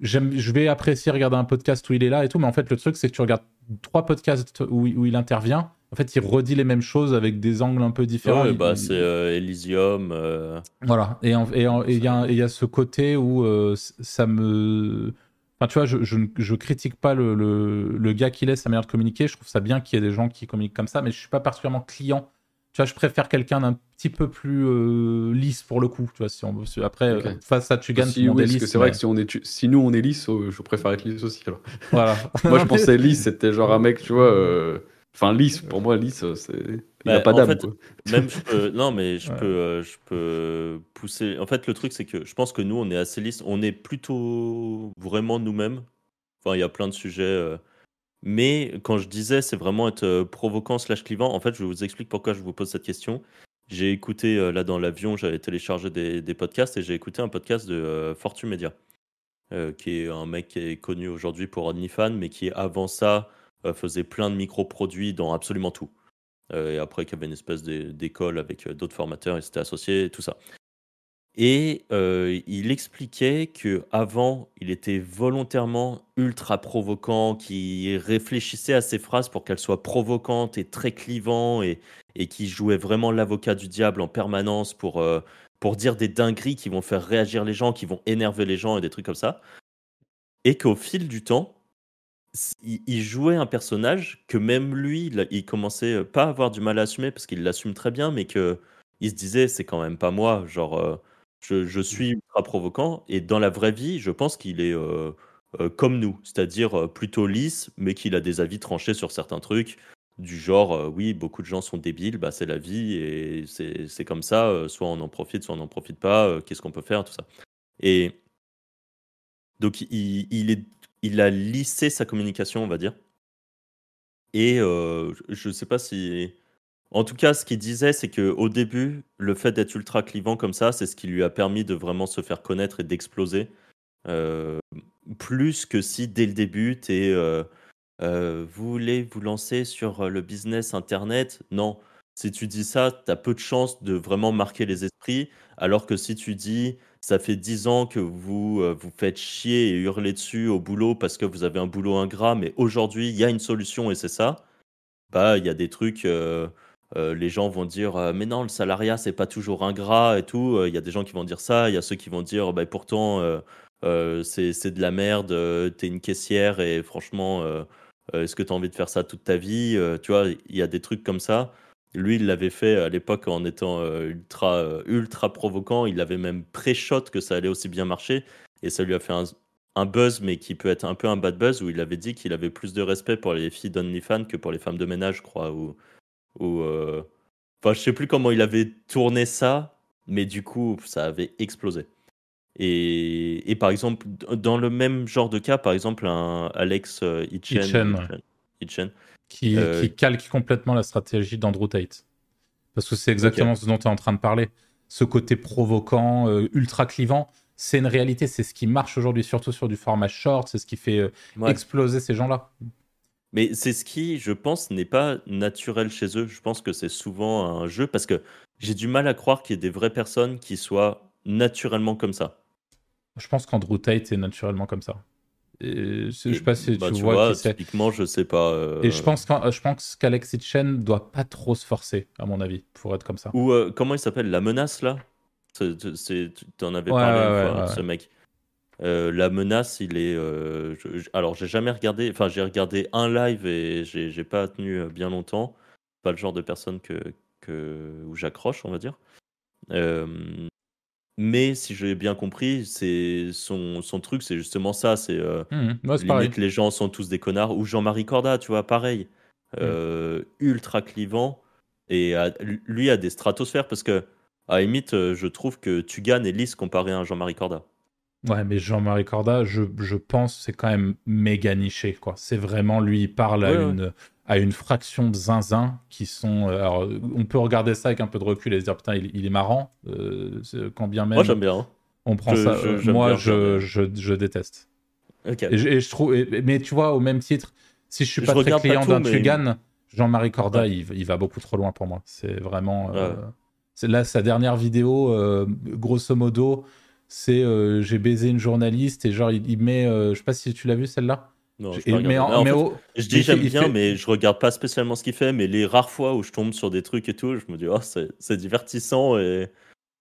je vais apprécier regarder un podcast où il est là et tout, mais en fait, le truc, c'est que tu regardes trois podcasts où, où, il intervient. En fait, il redit les mêmes choses avec des angles un peu différents. Ouais, bah, c'est euh, Elysium. Euh. Voilà. Et il y, a ce côté où euh, ça me. Enfin, tu vois, je, je, je critique pas le, le, le gars qui laisse sa manière de communiquer. Je trouve ça bien qu'il y ait des gens qui communiquent comme ça, mais je suis pas particulièrement client tu vois, je préfère quelqu'un d'un petit peu plus euh, lisse pour le coup. Tu vois, si on, après, euh, face à Tugan, si, oui, lisse. C'est vrai que si, on est, si nous on est lisse, oh, je préfère être lisse aussi. Alors. Voilà. Moi, je pensais lisse, c'était genre un mec, tu vois. Euh, enfin, lisse, pour moi, lisse, c'est. Il n'a bah, pas d'âme. Même je peux... Non, mais je, peux, je peux pousser. En fait, le truc, c'est que je pense que nous, on est assez lisse. On est plutôt vraiment nous-mêmes. Enfin, il y a plein de sujets. Mais quand je disais, c'est vraiment être euh, provoquant slash clivant, en fait, je vous explique pourquoi je vous pose cette question. J'ai écouté, euh, là dans l'avion, j'avais téléchargé des, podcasts et j'ai écouté un podcast de euh, Fortune Media, qui est un mec qui est connu aujourd'hui pour OnlyFans, mais qui avant ça faisait plein de micro-produits dans absolument tout. et après, qui avait une espèce d'école avec d'autres formateurs, et s'était associé, et tout ça. Et il expliquait que avant, il était volontairement ultra provoquant, qui réfléchissait à ses phrases pour qu'elles soient provocantes et très clivantes et, et qui jouait vraiment l'avocat du diable en permanence pour, pour dire des dingueries qui vont faire réagir les gens, qui vont énerver les gens et des trucs comme ça. Et qu'au fil du temps, il, jouait un personnage que même lui, il, commençait pas à avoir du mal à assumer parce qu'il l'assume très bien, mais que il se disait c'est quand même pas moi, genre je, suis ultra provoquant et dans la vraie vie, je pense qu'il est euh, euh, comme nous, c'est-à-dire euh, plutôt lisse, mais qu'il a des avis tranchés sur certains trucs, du genre oui, beaucoup de gens sont débiles, bah, c'est la vie et c'est comme ça, soit on en profite, soit on n'en profite pas, qu'est-ce qu'on peut faire, tout ça. Et donc il, est il a lissé sa communication, on va dire. Et je ne sais pas si. En tout cas, ce qu'il disait, c'est qu'au début, le fait d'être ultra clivant comme ça, c'est ce qui lui a permis de vraiment se faire connaître et d'exploser. plus que si dès le début, tu es. vous voulez vous lancer sur le business internet? Non. Si tu dis ça, tu as peu de chances de vraiment marquer les esprits. Alors que si tu dis ça fait 10 ans que vous euh, vous faites chier et hurler dessus au boulot parce que vous avez un boulot ingrat, mais aujourd'hui, il y a une solution et c'est ça. Bah, il y a des trucs, euh, euh, les gens vont dire mais non, le salariat, c'est pas toujours ingrat et tout. Il y a des gens qui vont dire ça. Il y a ceux qui vont dire bah, pourtant, c'est de la merde, t'es une caissière et franchement, est-ce que tu as envie de faire ça toute ta vie Tu vois, il y a des trucs comme ça. Lui, il l'avait fait à l'époque en étant euh, ultra, euh, ultra provoquant. Il avait même pré-shot que ça allait aussi bien marcher. Et ça lui a fait un, buzz, mais qui peut être un peu un bad buzz, où il avait dit qu'il avait plus de respect pour les filles d'OnlyFans que pour les femmes de ménage, je crois. Ou euh... Enfin, je sais plus comment il avait tourné ça, mais du coup, ça avait explosé. Et, et par exemple, dans le même genre de cas, par exemple, un Alex euh, Itchen, Itchen qui, euh, qui, calque complètement la stratégie d'Andrew Tate. Parce que c'est exactement ce dont tu es en train de parler. Ce côté provoquant, euh, ultra clivant, c'est une réalité, c'est ce qui marche aujourd'hui, surtout sur du format short, c'est ce qui fait euh, exploser ces gens-là. Mais c'est ce qui, je pense, n'est pas naturel chez eux. Je pense que c'est souvent un jeu parce que j'ai du mal à croire qu'il y ait des vraies personnes qui soient naturellement comme ça. Je pense qu'Andrew Tate est naturellement comme ça. Et, je sais pas si bah, tu, vois, typiquement, je sais pas. Euh, et je pense qu'Alex Hitchen doit pas trop se forcer, à mon avis, pour être comme ça. Ou euh, comment il s'appelle? La menace, là? Tu en avais parlé ce mec. Euh, la menace, il est. alors, j'ai jamais regardé. Enfin, j'ai regardé un live et j'ai pas tenu bien longtemps. Pas le genre de personne que, que où j'accroche, on va dire. Mais si j'ai bien compris, c'est son, son truc, c'est justement ça. C'est euh, mmh, les gens sont tous des connards. Ou Jean-Marie Corda, tu vois, pareil, mmh. euh, ultra clivant. Et lui a des stratosphères parce que, à limite, euh, je trouve que Tugan est lisse comparé à un Jean-Marie Corda. Ouais, mais Jean-Marie Corda, je, je pense, c'est quand même méga niché, quoi. C'est vraiment lui, il parle à une à une fraction de zinzin qui sont. Euh, alors, on peut regarder ça avec un peu de recul et se dire putain, il, est marrant. Euh, quand bien même. Moi, j'aime bien. Hein. On prend ça. moi, je, je, déteste. Et, je trouve. mais tu vois, au même titre, si je suis pas très client d'un Tugan, Jean-Marie Corda, il, il, va beaucoup trop loin pour moi. C'est vraiment. Euh, c'est là, sa dernière vidéo, grosso modo, c'est j'ai baisé une journaliste et genre, il, il met. je sais pas si tu l'as vu celle-là. Non, je, mais je dis j'aime bien, mais je regarde pas spécialement ce qu'il fait. Mais les rares fois où je tombe sur des trucs et tout, je me dis, oh, c'est divertissant. Et,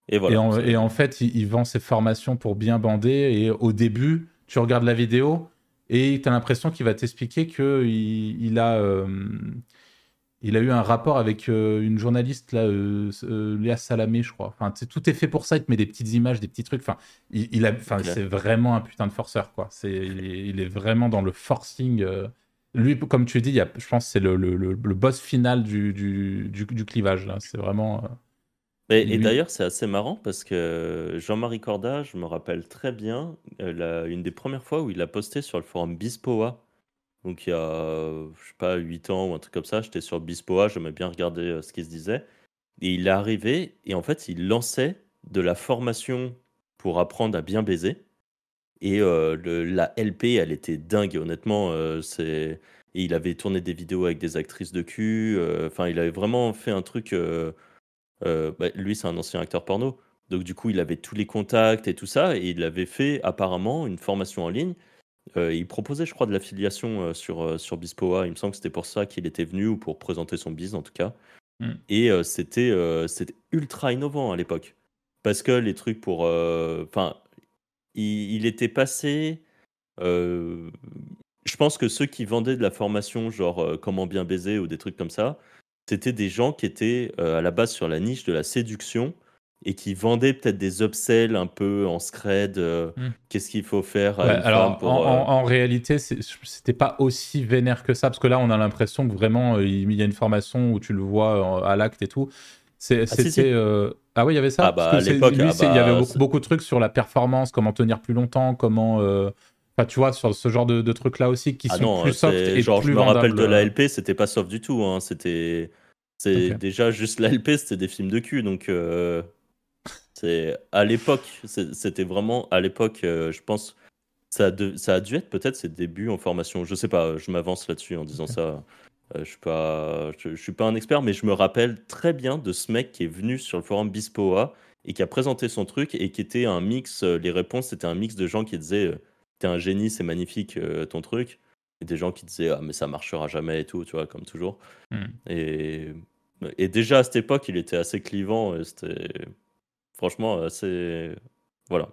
et voilà. Et en, fait, il, vend ses formations pour bien bander. Et au début, tu regardes la vidéo et tu as l'impression qu'il va t'expliquer qu'il il a. Euh, il a eu un rapport avec euh, une journaliste, là, euh, euh, Léa Salamé, je crois. Enfin, tout est fait pour ça. Il te met des petites images, des petits trucs. Enfin, il, a, enfin, c'est vraiment un putain de forceur, quoi. C'est, il, est vraiment dans le forcing. Lui, comme tu dis, il y a, je pense, c'est le, le, le, boss final du, du, du, clivage. Là, c'est vraiment. Et, d'ailleurs, c'est assez marrant parce que Jean-Marie Corda, je me rappelle très bien, une des premières fois où il a posté sur le forum Bispoa donc il y a, je sais pas, 8 ans ou un truc comme ça, j'étais sur Bispoa, j'aimais bien regarder euh, ce qui se disait. Et il est arrivé, et en fait, il lançait de la formation pour apprendre à bien baiser. Et euh, la LP, elle était dingue, honnêtement. Euh. Et il avait tourné des vidéos avec des actrices de cul. Enfin, il avait vraiment fait un truc. Bah, lui, c'est un ancien acteur porno. Donc, du coup, il avait tous les contacts et tout ça. Et il avait fait apparemment une formation en ligne euh, il proposait, je crois, de l'affiliation euh, sur, euh, sur Bispoa. Il me semble que c'était pour ça qu'il était venu, ou pour présenter son biz en tout cas. Hmm. Et c'était c'était ultra innovant à l'époque. Parce que les trucs pour. Enfin, il, était passé. je pense que ceux qui vendaient de la formation, genre comment bien baiser ou des trucs comme ça, c'était des gens qui étaient à la base sur la niche de la séduction et qui vendait peut-être des upsells un peu en scred. Euh, hmm. Qu'est-ce qu'il faut faire alors, pour, en, en, en, réalité, c'était pas aussi vénère que ça, parce que là, on a l'impression que vraiment, euh, il y a une formation où tu le vois euh, à l'acte et tout. Ah, c'était. Ah, oui, il y avait ça? Ah, bah, à l'époque, il y avait beaucoup, beaucoup, de trucs sur la performance, comment tenir plus longtemps, comment. Enfin, tu vois, sur ce genre de, de trucs-là aussi, qui ah sont plus soft et genre, plus Je me rappelle de la LP, c'était pas soft du tout. Hein. C'était. C'est déjà juste la LP, c'était des films de cul. Donc, euh, c'est à l'époque, c'était vraiment à l'époque, euh, je pense, ça a, ça a dû être peut-être ses débuts en formation. Je sais pas, je m'avance là-dessus en disant ça. Euh, je suis pas, je, suis pas un expert, mais je me rappelle très bien de ce mec qui est venu sur le forum Bispoa et qui a présenté son truc et qui était un mix. les réponses, c'était un mix de gens qui disaient t'es un génie, c'est magnifique euh, ton truc. Et des gens qui disaient ah mais ça marchera jamais et tout, tu vois, comme toujours. Hmm. Et, et déjà à cette époque, il était assez clivant. C'était franchement assez voilà,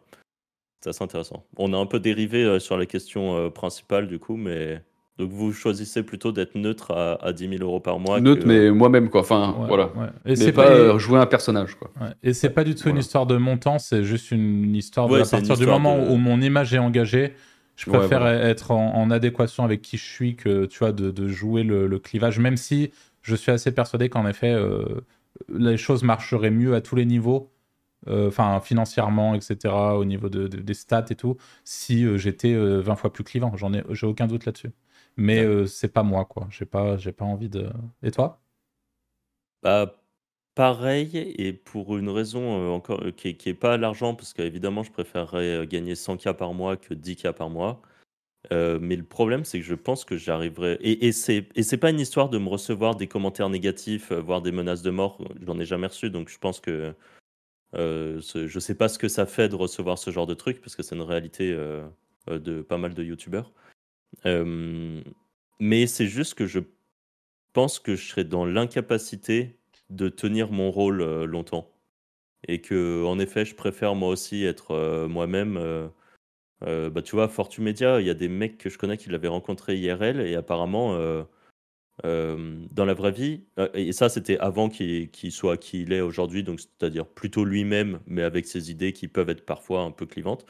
c'est assez intéressant. On a un peu dérivé euh, sur la question euh, principale du coup, mais donc vous choisissez plutôt d'être neutre à, à 10 000 euros par mois. Neutre, mais moi-même quoi. Enfin voilà. Et c'est pas jouer un personnage quoi. Et c'est pas du tout une histoire de montant, c'est juste une histoire de à partir du moment où mon image est engagée. Je préfère être en, adéquation avec qui je suis que tu vois de, jouer le, clivage, même si je suis assez persuadé qu'en effet euh, les choses marcheraient mieux à tous les niveaux, euh, enfin financièrement, etc., au niveau de, des stats et tout, si euh, j'étais 20 fois plus clivant. J'en ai, j'ai aucun doute là-dessus. Mais c'est pas moi, quoi. J'ai pas, j'ai pas envie de. Et toi? Bah pareil, et pour une raison encore qui, qui est pas l'argent, parce qu'évidemment, je préférerais gagner 100K par mois que 10K par mois. mais le problème, c'est que je pense que j'arriverai. Et, et c'est et c'est pas une histoire de me recevoir des commentaires négatifs, voire des menaces de mort. J'en ai jamais reçu, donc je pense que euh, je sais pas ce que ça fait de recevoir ce genre de truc, parce que c'est une réalité de pas mal de youtubeurs. mais c'est juste que je pense que je serais dans l'incapacité de tenir mon rôle euh, longtemps. Et que, en effet, je préfère moi aussi être euh, moi-même. Euh, bah, tu vois, Fortumedia, il y a des mecs que je connais qui l'avaient rencontré IRL et apparemment, dans la vraie vie, et ça c'était avant qu'il soit qui il est aujourd'hui, donc c'est-à-dire plutôt lui-même, mais avec ses idées qui peuvent être parfois un peu clivantes.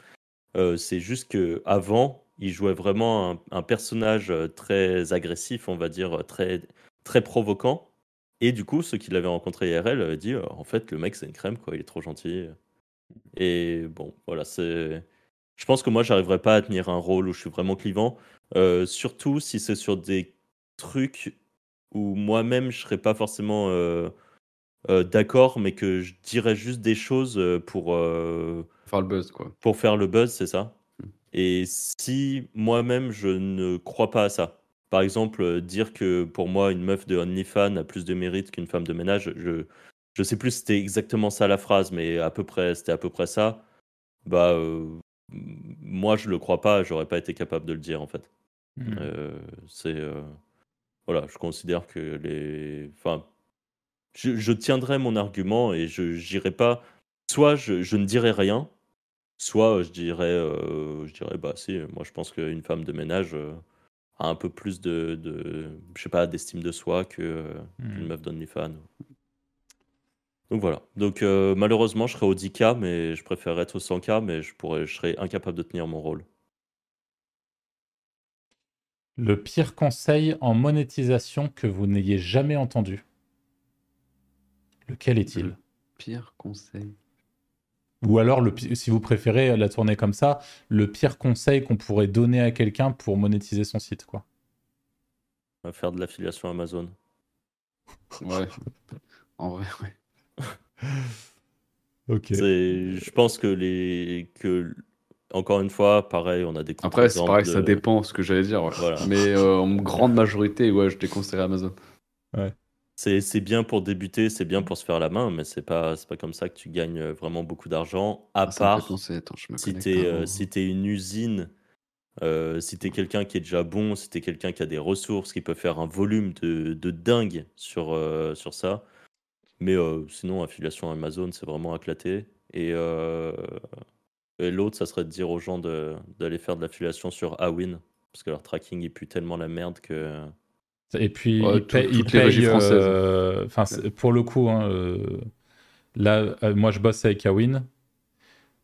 c'est juste que avant, il jouait vraiment un, personnage très agressif, on va dire, très, très provoquant. Et du coup, ceux qui l'avaient rencontré IRL avaient dit euh, en fait, le mec, c'est une crème, quoi, il est trop gentil. Et bon, voilà, c'est. Je pense que moi, j'arriverai pas à tenir un rôle où je suis vraiment clivant, euh, surtout si c'est sur des trucs où moi-même je serais pas forcément euh, d'accord, mais que je dirais juste des choses pour faire le buzz, quoi. Pour faire le buzz, c'est ça. Mmh. Et si moi-même je ne crois pas à ça, par exemple, euh, dire que pour moi, une meuf de OnlyFans a plus de mérite qu'une femme de ménage, je je sais plus si c'était exactement ça la phrase, mais à peu près, c'était à peu près ça. Bah, euh, moi, je le crois pas, j'aurais pas été capable de le dire en fait. Mmh. Euh, c'est voilà, je considère que les, enfin, je, je tiendrai mon argument et je n'irai pas. Soit je, je, ne dirai rien, soit je dirais, je dirais bah si, moi je pense qu'une femme de ménage a un peu plus de, de je sais pas, d'estime de soi que mmh. meuf d'OnlyFans. Donc voilà. Donc euh, malheureusement, je serais au 10K, mais je préférerais être au 100K, mais je, pourrais, je serais incapable de tenir mon rôle. Le pire conseil en monétisation que vous n'ayez jamais entendu? Lequel est-il? Le pire conseil. Ou alors, le, si vous préférez la tourner comme ça, le pire conseil qu'on pourrait donner à quelqu'un pour monétiser son site, quoi. On va faire de l'affiliation Amazon. Ouais. en vrai, ouais. ok. Je pense que les. Que... Encore une fois, pareil, on a des Après, c'est pareil, ça dépend ce que j'allais dire. Mais euh, en grande majorité, ouais, je déconseillerais Amazon. Ouais. C'est bien pour débuter, c'est bien pour se faire la main, mais c'est pas, pas comme ça que tu gagnes euh, vraiment beaucoup d'argent, à ah, part si tu es, euh, si une usine, euh, si tu es quelqu'un qui est déjà bon, si tu es quelqu'un qui a des ressources, qui peut faire un volume de, de dingue sur, sur ça. Mais sinon, affiliation Amazon, c'est vraiment éclaté. Et, et l'autre, ça serait de dire aux gens d'aller faire de l'affiliation sur Awin, parce que leur tracking il pue tellement la merde que et puis, il paye, euh, Enfin, pour le coup, hein, euh, là, euh, moi, je bosse avec Awin.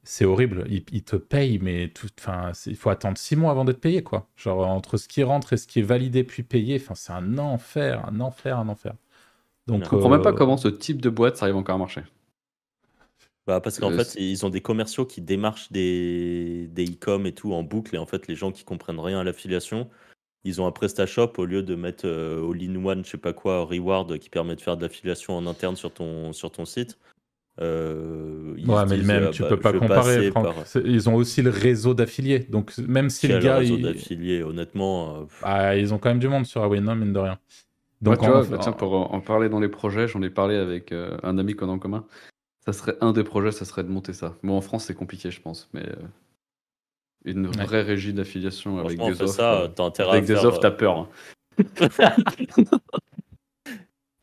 C'est horrible. Il, te paye, mais il faut attendre six mois avant d'être payé, quoi. Genre, entre ce qui rentre et ce qui est validé puis payé, enfin, c'est un enfer, un enfer, un enfer. Donc, je comprends même pas comment ce type de boîte, ça arrive encore à marcher. Bah, parce qu'en fait, ils ont des commerciaux qui démarchent des, des e-com et tout en boucle. Et en fait, les gens qui comprennent rien à l'affiliation, ils ont un PrestaShop au lieu de mettre euh, all-in-one, je sais pas quoi, reward qui permet de faire de l'affiliation en interne sur ton, sur ton site. Euh, ouais, mais même, euh, tu bah, peux pas comparer. Ils ont aussi le réseau d'affiliés. Donc, même si le gars. Le réseau d'affiliés, honnêtement. Ah, ils ont quand même du monde sur Away, mine de rien. Donc, tu vois, tiens, pour en parler dans les projets, j'en ai parlé avec un ami qu'on a en commun. Ça serait un des projets, ça serait de monter ça. Bon, en France, c'est compliqué, je pense, mais euh, une vraie régie d'affiliation avec des offres. Ça, euh, avec des offres, t'as peur. Hein.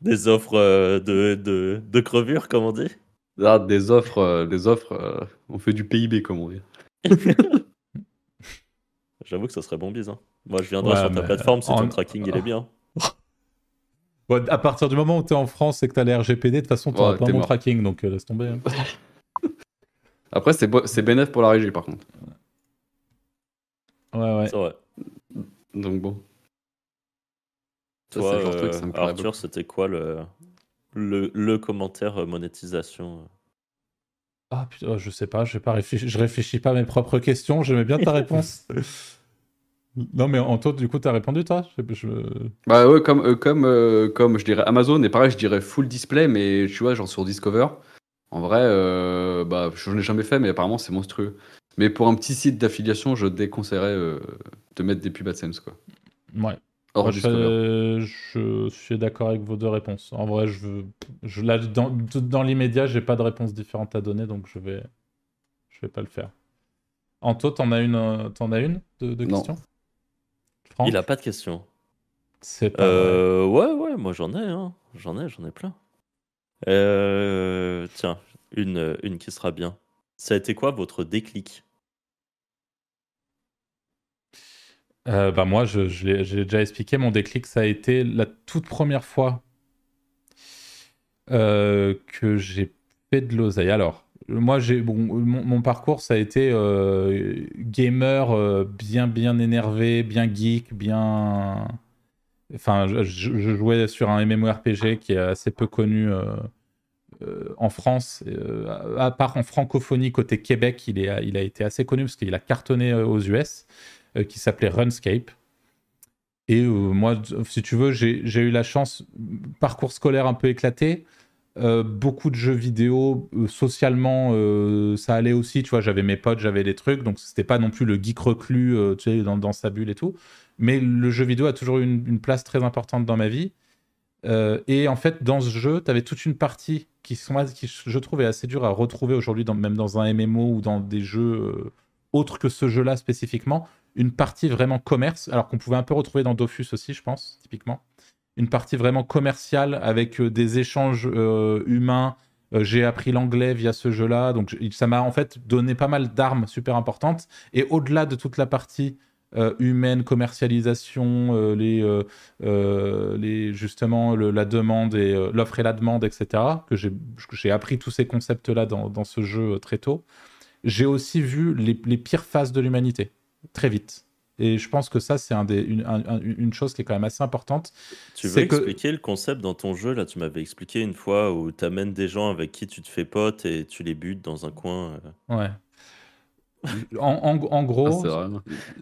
des offres euh, de, de, de, crevure, comme on dit ah, Des offres, des offres on fait du PIB, comme on dit. J'avoue que ça serait bon bise. Hein. Moi, je viendrai sur ta plateforme si ton tracking il est bien. à partir du moment où tu es en France et que tu as les RGPD, de toute façon, tu n'auras pas mon tracking, donc euh, laisse tomber. Hein. Après, c'est, c'est bénéf pour la régie, par contre. Ouais, ouais. C'est vrai. Donc bon. Toi, euh, Arthur, c'était quoi le, le, le commentaire euh, monétisation Ah putain, je sais pas, je, pas je réfléchis pas à mes propres questions, j'aimais bien ta réponse. Non, mais Anto, du coup, tu as répondu, toi? Bah ouais, comme, euh, comme, euh, comme je dirais Amazon, et pareil, je dirais full display, mais tu vois, genre sur Discover, en vrai, euh, bah, je n'ai jamais fait, mais apparemment, c'est monstrueux. Mais pour un petit site d'affiliation, je déconseillerais de mettre des pubs AdSense, quoi. Ouais. Je, suis d'accord avec vos deux réponses. En vrai, je, je là, dans, dans l'immédiat, j'ai pas de réponse différente à donner, donc je vais, je vais pas le faire. Anto, t'en as une, en as une de, de questions? Il a pas de questions. C'est pas euh, Ouais, ouais, moi j'en ai, hein. j'en ai, j'en ai plein. Euh, tiens, une, une qui sera bien. Ça a été quoi votre déclic? Euh, bah moi, je, j'ai déjà expliqué, mon déclic, ça a été la toute première fois que j'ai fait de l'oseille. Alors, moi, j'ai bon, mon, parcours, ça a été euh, gamer euh, bien, bien énervé, bien geek, bien. Enfin, je, jouais sur un MMORPG qui est assez peu connu euh, en France. à part en francophonie côté Québec, il, est, il a été assez connu parce qu'il a cartonné aux US, qui s'appelait Runscape. Et moi, si tu veux, j'ai eu la chance, parcours scolaire un peu éclaté. Euh, beaucoup de jeux vidéo, euh, socialement, euh, ça allait aussi. Tu vois, j'avais mes potes, j'avais des trucs, donc c'était pas non plus le geek reclus, tu sais, dans, sa bulle et tout. Mais le jeu vidéo a toujours eu une, place très importante dans ma vie. et en fait, dans ce jeu, tu avais toute une partie qui, qui, je trouve, est assez dure à retrouver aujourd'hui, même dans un MMO ou dans des jeux autres que ce jeu-là spécifiquement. Une partie vraiment commerce, alors qu'on pouvait un peu retrouver dans Dofus aussi, je pense, typiquement une partie vraiment commerciale avec euh, des échanges euh, humains. Euh, j'ai appris l'anglais via ce jeu-là, donc ça m'a en fait donné pas mal d'armes super importantes. Et au-delà de toute la partie humaine, commercialisation, les, justement la demande et l'offre et la demande, etc., que j'ai appris tous ces concepts-là dans, dans, ce jeu très tôt, j'ai aussi vu les, les pires phases de l'humanité, très vite. Et je pense que ça, c'est un une, chose qui est quand même assez importante. Tu veux expliquer le concept dans ton jeu Là, tu m'avais expliqué une fois où tu amènes des gens avec qui tu te fais pote et tu les butes dans un coin. Euh. Ouais. En, gros. Ah,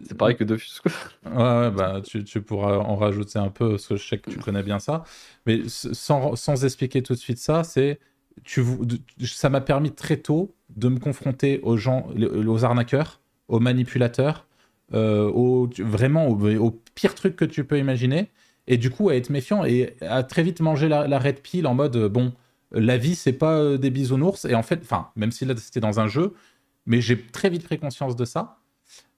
c'est pareil que Dofus. Ouais, ouais, bah, tu, tu, pourras en rajouter un peu, parce que je sais que tu connais bien ça. Mais sans, sans expliquer tout de suite ça, c'est. Tu, ça m'a permis très tôt de me confronter aux gens, aux arnaqueurs, aux manipulateurs, euh, au, vraiment au, pire truc que tu peux imaginer. Et du coup, à être méfiant et à très vite manger la, red pill en mode bon, la vie, c'est pas euh, des bisounours. Et en fait, enfin, même si là c'était dans un jeu, mais j'ai très vite pris conscience de ça.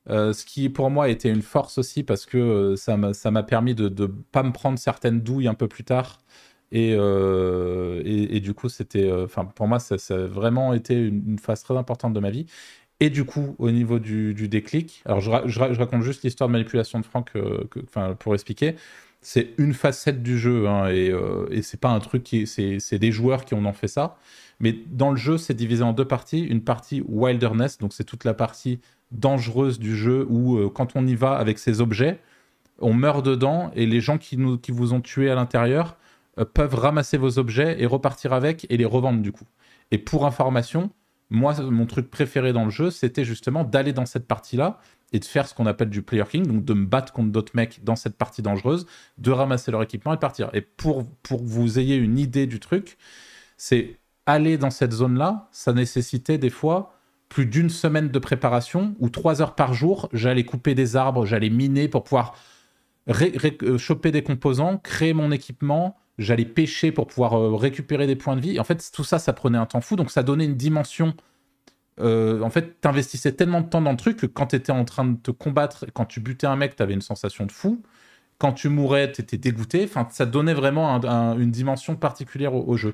Euh, ce qui pour moi était une force aussi parce que ça m'a permis de ne pas me prendre certaines douilles un peu plus tard. Et, et, du coup, c'était, enfin, pour moi, ça, a vraiment été une, phase très importante de ma vie. Et du coup, au niveau du, déclic, alors je, raconte juste l'histoire de manipulation de Franck euh, pour expliquer. C'est une facette du jeu, hein, et, euh, et c'est pas un truc qui. C'est des joueurs qui ont fait ça. Mais dans le jeu, c'est divisé en deux parties. Une partie wilderness, donc c'est toute la partie dangereuse du jeu où euh, quand on y va avec ses objets, on meurt dedans et les gens qui, nous, qui vous ont tué à l'intérieur peuvent ramasser vos objets et repartir avec et les revendre du coup. Et pour information, moi, mon truc préféré dans le jeu, c'était justement d'aller dans cette partie-là et de faire ce qu'on appelle du player king, donc de me battre contre d'autres mecs dans cette partie dangereuse, de ramasser leur équipement et de partir. Et pour, que vous ayez une idée du truc, c'est aller dans cette zone-là, ça nécessitait des fois plus d'une semaine de préparation ou trois heures par jour, j'allais couper des arbres, j'allais miner pour pouvoir euh, choper des composants, créer mon équipement, j'allais pêcher pour pouvoir euh, récupérer des points de vie. En fait, tout ça, ça prenait un temps fou, donc ça donnait une dimension. Euh, en fait, t'investissais tellement de temps dans le truc que quand t'étais en train de te combattre, quand tu butais un mec, t'avais une sensation de fou. Quand tu mourais, t'étais dégoûté. Enfin, ça donnait vraiment une dimension particulière au, jeu.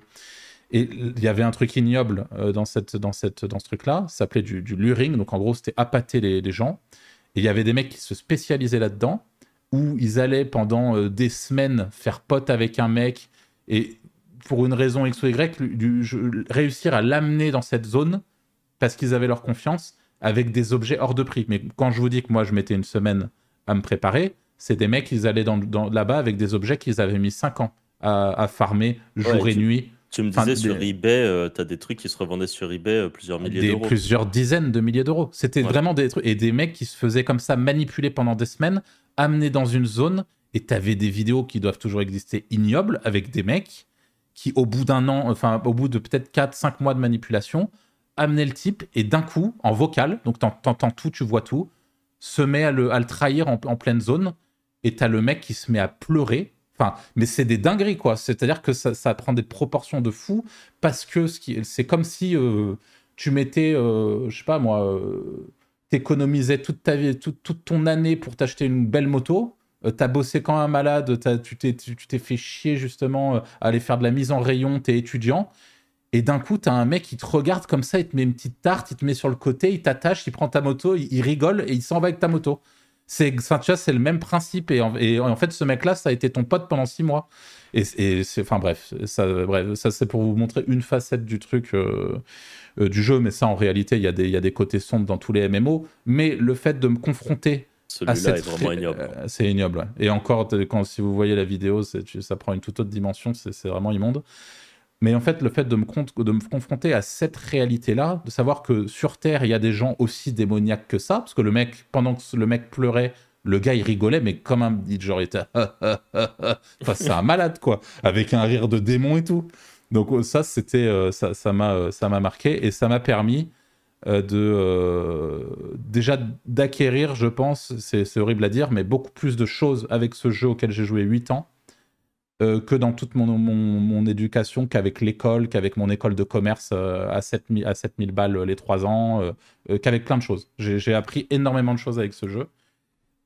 Et il y avait un truc ignoble euh, dans, cette, dans, cette, dans ce truc-là, ça s'appelait du, luring, donc en gros c'était appâter les gens. Et il y avait des mecs qui se spécialisaient là-dedans, où ils allaient pendant euh, des semaines faire pote avec un mec et pour une raison X ou Y, réussir à l'amener dans cette zone parce qu'ils avaient leur confiance avec des objets hors de prix. Mais quand je vous dis que moi je mettais une semaine à me préparer, c'est des mecs qui allaient dans, là-bas avec des objets qu'ils avaient mis 5 ans à, farmer jour et nuit. Tu me disais sur eBay, euh, tu as des trucs qui se revendaient sur eBay euh, plusieurs milliers d'euros. Plusieurs dizaines de milliers d'euros. C'était vraiment des trucs. Et des mecs qui se faisaient comme ça manipuler pendant des semaines amené dans une zone et tu avais des vidéos qui doivent toujours exister ignobles avec des mecs qui, au bout d'un an, enfin, au bout de peut-être 4-5 mois de manipulation, amenaient le type et d'un coup, en vocal, donc t'entends tout, tu vois tout, se met à le, à le trahir en, pleine zone et t'as le mec qui se met à pleurer. Enfin, mais c'est des dingueries, quoi. C'est-à-dire que ça, prend des proportions de fou parce que c'est comme si euh, tu mettais, euh, je sais pas moi, euh, t'économisais toute ta vie, toute, ton année pour t'acheter une belle moto. euh, t'as bossé quand un malade, tu t'es, fait chier justement à aller faire de la mise en rayon, t'es étudiant. Et d'un coup, t'as un mec qui te regarde comme ça, il te met une petite tarte, il te met sur le côté, il t'attache, il prend ta moto, il, rigole et il s'en va avec ta moto. C'est, enfin, tu vois, c'est le même principe. Et en, et en, fait, ce mec-là, ça a été ton pote pendant six mois. Et, et c'est, enfin bref, ça, bref, ça c'est pour vous montrer une facette du truc. Euh, euh, du jeu, mais ça en réalité, il y, a des, y a des côtés sombres dans tous les MMO. Mais le fait de me confronter à cette... est vraiment ignoble. Euh, c'est ignoble, Et encore, quand, si vous voyez la vidéo, ça prend une toute autre dimension, c'est vraiment immonde. Mais en fait, le fait de me, confronter à cette réalité-là, de savoir que sur Terre, il y a des gens aussi démoniaques que ça, parce que le mec, pendant que le mec pleurait, le gars, il rigolait, mais comme un dit genre, il était... enfin, c'est un malade, quoi, avec un rire de démon et tout. Donc euh, ça, c'était, euh, ça, m'a, euh, ça m'a marqué et ça m'a permis de déjà d'acquérir, je pense, c'est, horrible à dire, mais beaucoup plus de choses avec ce jeu auquel j'ai joué 8 ans que dans toute mon, éducation, qu'avec l'école, qu'avec mon école de commerce à 7000 à 7000 balles les 3 ans, qu'avec plein de choses. J'ai, appris énormément de choses avec ce jeu.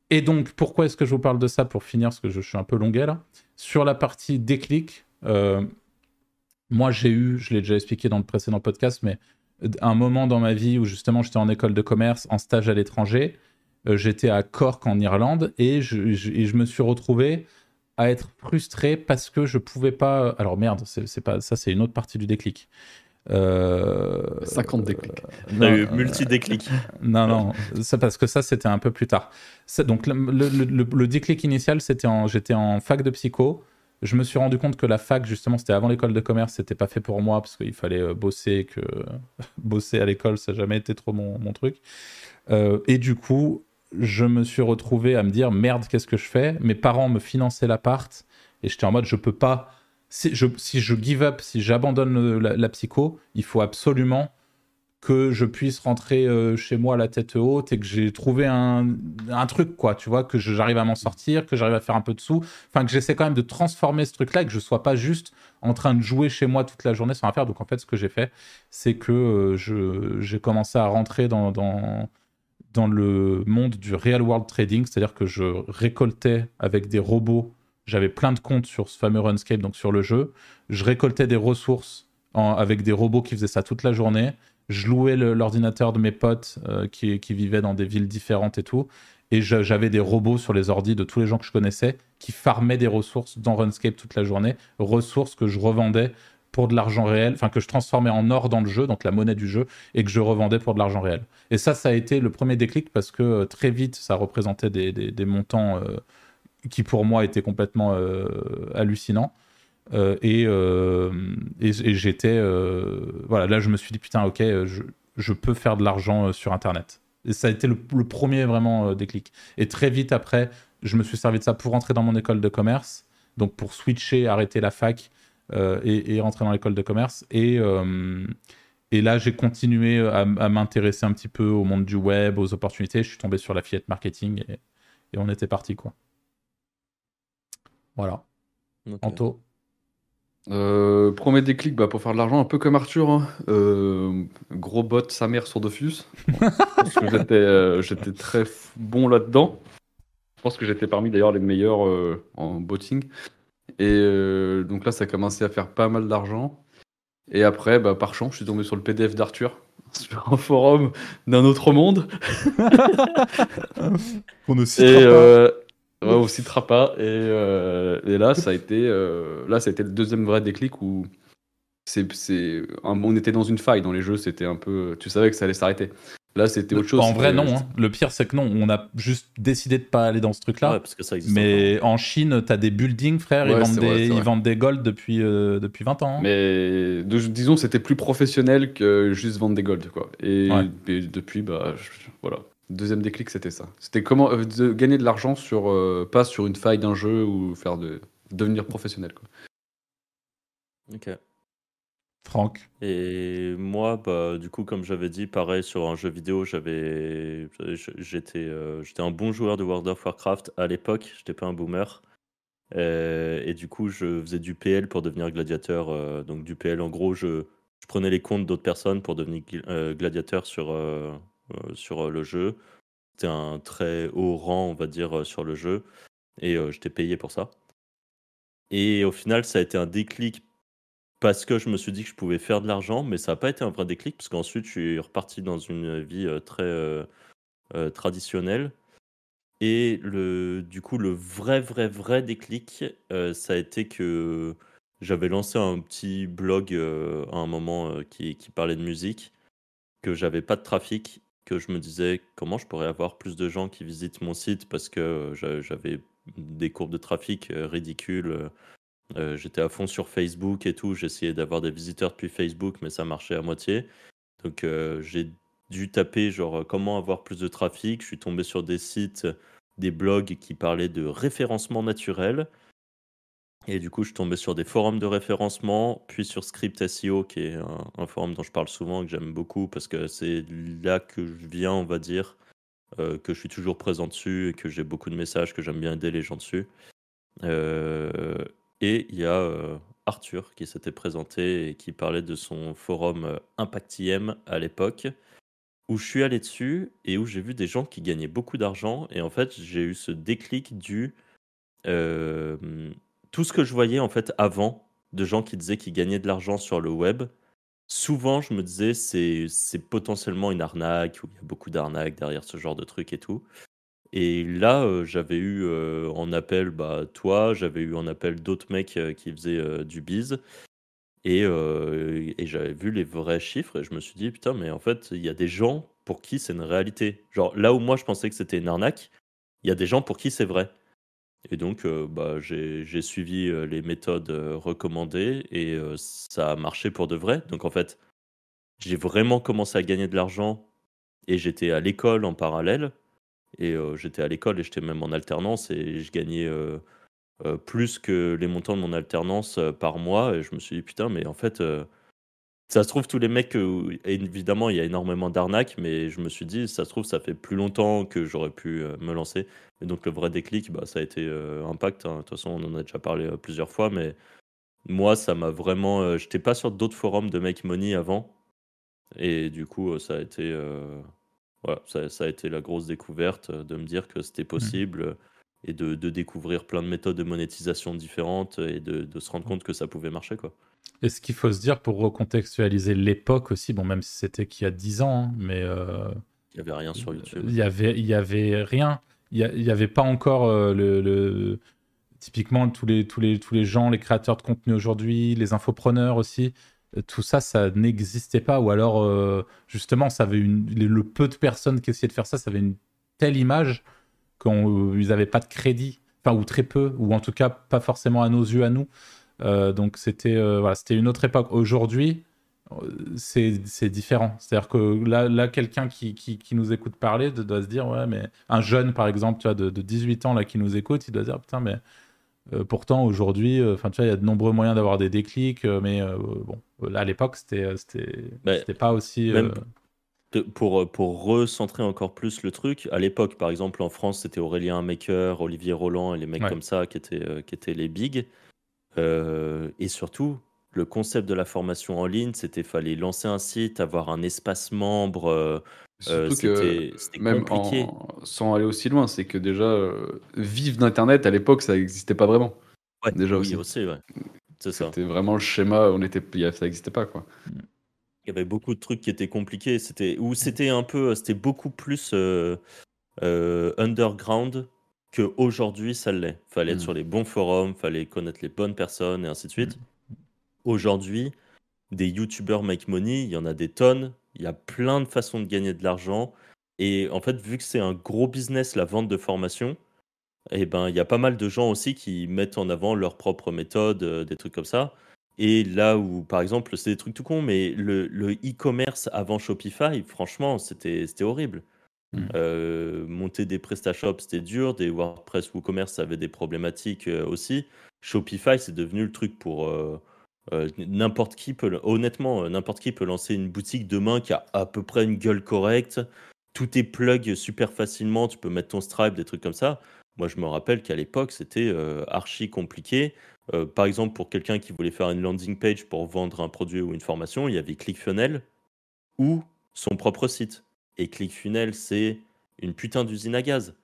Et donc, pourquoi est-ce que je vous parle de ça pour finir, parce que je, suis un peu longuet là? Sur la partie déclic, moi, j'ai eu, je l'ai déjà expliqué dans le précédent podcast, mais un moment dans ma vie où justement j'étais en école de commerce, en stage à l'étranger. Euh, j'étais à Cork en Irlande et je, me suis retrouvé à être frustré parce que je pouvais pas. Alors merde, c'est pas ça, c'est une autre partie du déclic. 50 euh, déclics. T'as eu multi-déclic. non, non, ça, parce que ça, c'était un peu plus tard. donc, le, le déclic initial, c'était en, j'étais en fac de psycho je me suis rendu compte que la fac, justement, c'était avant l'école de commerce, c'était pas fait pour moi parce qu'il fallait euh, bosser, que bosser à l'école, ça n'a jamais été trop mon, truc. Euh, et du coup, je me suis retrouvé à me dire merde, qu'est-ce que je fais? Mes parents me finançaient l'appart et j'étais en mode je peux pas. Si je, je give up, si j'abandonne la, psycho, il faut absolument que je puisse rentrer euh, chez moi la tête haute et que j'ai trouvé un, truc, quoi, tu vois, que j'arrive à m'en sortir, que j'arrive à faire un peu de sous, enfin que j'essaie quand même de transformer ce truc-là et que je sois pas juste en train de jouer chez moi toute la journée sans rien faire. Donc en fait, ce que j'ai fait, c'est que euh, j'ai commencé à rentrer dans, dans, dans le monde du real world trading, c'est-à-dire que je récoltais avec des robots, j'avais plein de comptes sur ce fameux RuneScape, donc sur le jeu, je récoltais des ressources avec des robots qui faisaient ça toute la journée je louais l'ordinateur de mes potes euh, qui, vivaient dans des villes différentes et tout. Et j'avais des robots sur les ordis de tous les gens que je connaissais qui farmaient des ressources dans RuneScape toute la journée. Ressources que je revendais pour de l'argent réel, enfin que je transformais en or dans le jeu, donc la monnaie du jeu, et que je revendais pour de l'argent réel. Et ça, ça a été le premier déclic parce que euh, très vite, ça représentait des, montants euh, qui pour moi étaient complètement hallucinants. et, et, j'étais. voilà, là, je me suis dit, putain, ok, je, je peux faire de l'argent sur Internet. Et ça a été le, premier vraiment déclic. Et très vite après, je me suis servi de ça pour rentrer dans mon école de commerce, donc pour switcher, arrêter la fac et, et, rentrer dans l'école de commerce. Et, et là, j'ai continué à, m'intéresser un petit peu au monde du web, aux opportunités. Je suis tombé sur la fillette marketing et, on était parti, quoi. Voilà. Anto euh, premier déclic bah, pour faire de l'argent, un peu comme Arthur. Hein. Euh, gros bot sa mère sur Dofus. parce que j'étais, euh, j'étais très bon là-dedans. Je pense que j'étais parmi d'ailleurs les meilleurs en botting. Et donc là, ça a commencé à faire pas mal d'argent. Et après, bah, par chance, je suis tombé sur le PDF d'Arthur, sur un forum d'un autre monde. On ne citera et, pas. Euh, ouais, on citera pas. Et, euh, et, là, ça a été, euh, là, ça a été le deuxième vrai déclic où c'est, on était dans une faille dans les jeux. C'était un peu, tu savais que ça allait s'arrêter. Là, c'était autre chose. En vrai, non. Hein. Le pire, c'est que non. On a juste décidé de pas aller dans ce truc-là. parce que ça Mais en Chine, tu as des buildings, frère. ils, vendent des, ils vendent des gold depuis, euh, depuis 20 ans. Hein. Mais disons, c'était plus professionnel que juste vendre des gold. Quoi. Et, depuis, bah, voilà. Deuxième déclic, c'était ça. C'était comment euh, de gagner de l'argent sur euh, pas sur une faille d'un jeu ou faire de devenir professionnel. Quoi. Ok. Franck. Et moi, bah, du coup, comme j'avais dit, pareil sur un jeu vidéo, euh, j'étais un bon joueur de World of Warcraft à l'époque. J'étais pas un boomer. Euh, et du coup, je faisais du PL pour devenir gladiateur. Euh, donc du PL, en gros, je, je prenais les comptes d'autres personnes pour devenir gladiateur sur sur le jeu. C'était un très haut rang, on va dire, sur le jeu, et j'étais payé pour ça. Et au final, ça a été un déclic parce que je me suis dit que je pouvais faire de l'argent, mais ça n'a pas été un vrai déclic, parce qu'ensuite, je suis reparti dans une vie très traditionnelle. Et le, du coup, le vrai, vrai, vrai déclic, ça a été que j'avais lancé un petit blog à un moment qui, qui, parlait de musique, que j'avais pas de trafic, que je me disais comment je pourrais avoir plus de gens qui visitent mon site parce que j'avais des courbes de trafic ridicules euh, j'étais à fond sur Facebook et tout. J'essayais d'avoir des visiteurs depuis Facebook, mais ça marchait à moitié. Donc euh, j'ai dû taper genre euh, comment avoir plus de trafic. Je suis tombé sur des sites, des blogs qui parlaient de référencement naturel. Et du coup, je suis tombé sur des forums de référencement, puis sur Script SEO, qui est un, forum dont je parle souvent, que j'aime beaucoup, parce que c'est là que je viens, on va dire, que je suis toujours présent dessus et que j'ai beaucoup de messages, que j'aime bien aider les gens dessus. Et il y a euh, Arthur qui s'était présenté et qui parlait de son forum euh, ImpactIM à l'époque, où je suis allé dessus et où j'ai vu des gens qui gagnaient beaucoup d'argent. Et en fait, j'ai eu ce déclic du. Euh, tout ce que je voyais en fait avant de gens qui disaient qu'ils gagnaient de l'argent sur le web, souvent je me disais c'est, potentiellement une arnaque, ou il y a beaucoup d'arnaques derrière ce genre de truc et tout. Et là, j'avais eu en appel bah, toi, j'avais eu en appel d'autres mecs qui faisaient du biz. Et, et j'avais vu les vrais chiffres et je me suis dit, putain, mais en fait, il y a des gens pour qui c'est une réalité. Genre, là où moi je pensais que c'était une arnaque, il y a des gens pour qui c'est vrai. Et donc, bah, j'ai suivi les méthodes recommandées et ça a marché pour de vrai. Donc, en fait, j'ai vraiment commencé à gagner de l'argent et j'étais à l'école en parallèle. Et j'étais à l'école et j'étais même en alternance et je gagnais plus que les montants de mon alternance par mois. Et je me suis dit, putain, mais en fait, ça se trouve, tous les mecs, évidemment, il y a énormément d'arnaques, mais je me suis dit, ça se trouve, ça fait plus longtemps que j'aurais pu me lancer. Et donc, le vrai déclic, bah, ça a été Impact. Hein. De toute façon, on en a déjà parlé plusieurs fois, mais moi, ça m'a vraiment. J'étais pas sur d'autres forums de Make Money avant. Et du coup, ça a été voilà, ça, a été la grosse découverte euh, de me dire que c'était mmh. possible euh, et de, découvrir plein de méthodes de monétisation différentes et de, se rendre compte que ça pouvait marcher. Quoi. Et ce qu'il faut se dire pour recontextualiser l'époque aussi, bon, même si c'était qu'il y a 10 ans, hein, mais. Euh, il n'y avait rien sur YouTube. Il n'y avait, y avait rien. Il n'y avait pas encore le, Typiquement, tous les, tous, les, tous les gens, les créateurs de contenu aujourd'hui, les infopreneurs aussi, tout ça, ça n'existait pas. Ou alors, euh, justement, ça avait une, le peu de personnes qui essayaient de faire ça, ça avait une telle image qu'ils n'avaient pas de crédit, enfin, ou très peu, ou en tout cas pas forcément à nos yeux, à nous. donc c'était voilà, c'était une autre époque. Aujourd'hui, c'est différent. C'est-à-dire que là, là quelqu'un qui, qui, nous écoute parler doit se dire, ouais, mais un jeune, par exemple, tu vois, de, de 18 ans là, qui nous écoute, il doit se dire, putain, mais euh, pourtant, aujourd'hui, euh, tu vois, il y a de nombreux moyens d'avoir des déclics, euh, mais bon, là, à l'époque, c'était c'était pas aussi. pour, pour recentrer encore plus le truc, à l'époque, par exemple, en France, c'était Aurélien Maker, Olivier Roland et les mecs comme ça qui étaient, qui étaient les bigs. et surtout, le concept de la formation en ligne, c'était fallait lancer un site, avoir un espace membre. Euh, c'était même compliqué. sans aller aussi loin, c'est que déjà euh, vivre d'internet à l'époque, ça n'existait pas vraiment. Ouais, déjà oui, aussi. ouais. Ça. C'était vraiment le schéma, on était, ça n'existait pas quoi. Il y avait beaucoup de trucs qui étaient compliqués. C'était ou c'était un peu, c'était beaucoup plus euh, underground que aujourd'hui ça l'est. Fallait être mm. sur les bons forums, fallait connaître les bonnes personnes et ainsi de suite. Mm. Aujourd'hui, des youtubeurs make money, il y en a des tonnes. Il y a plein de façons de gagner de l'argent. Et en fait, vu que c'est un gros business, la vente de formation, eh ben, il y a pas mal de gens aussi qui mettent en avant leurs propres méthodes, euh, des trucs comme ça. Et là où, par exemple, c'est des trucs tout cons, mais le e-commerce avant Shopify, franchement, c'était horrible. Mmh. Euh, monter des PrestaShop, c'était dur. Des WordPress WooCommerce, ça avait des problématiques euh, aussi. Shopify, c'est devenu le truc pour, euh, n'importe qui peut, honnêtement, euh, n'importe qui peut lancer une boutique demain qui a à peu près une gueule correcte. Tout est plug super facilement. Tu peux mettre ton Stripe, des trucs comme ça. Moi, je me rappelle qu'à l'époque, c'était euh, archi compliqué. par exemple, pour quelqu'un qui voulait faire une landing page pour vendre un produit ou une formation, il y avait ClickFunnels ou son propre site. Et ClickFunnels, c'est une putain d'usine à gaz.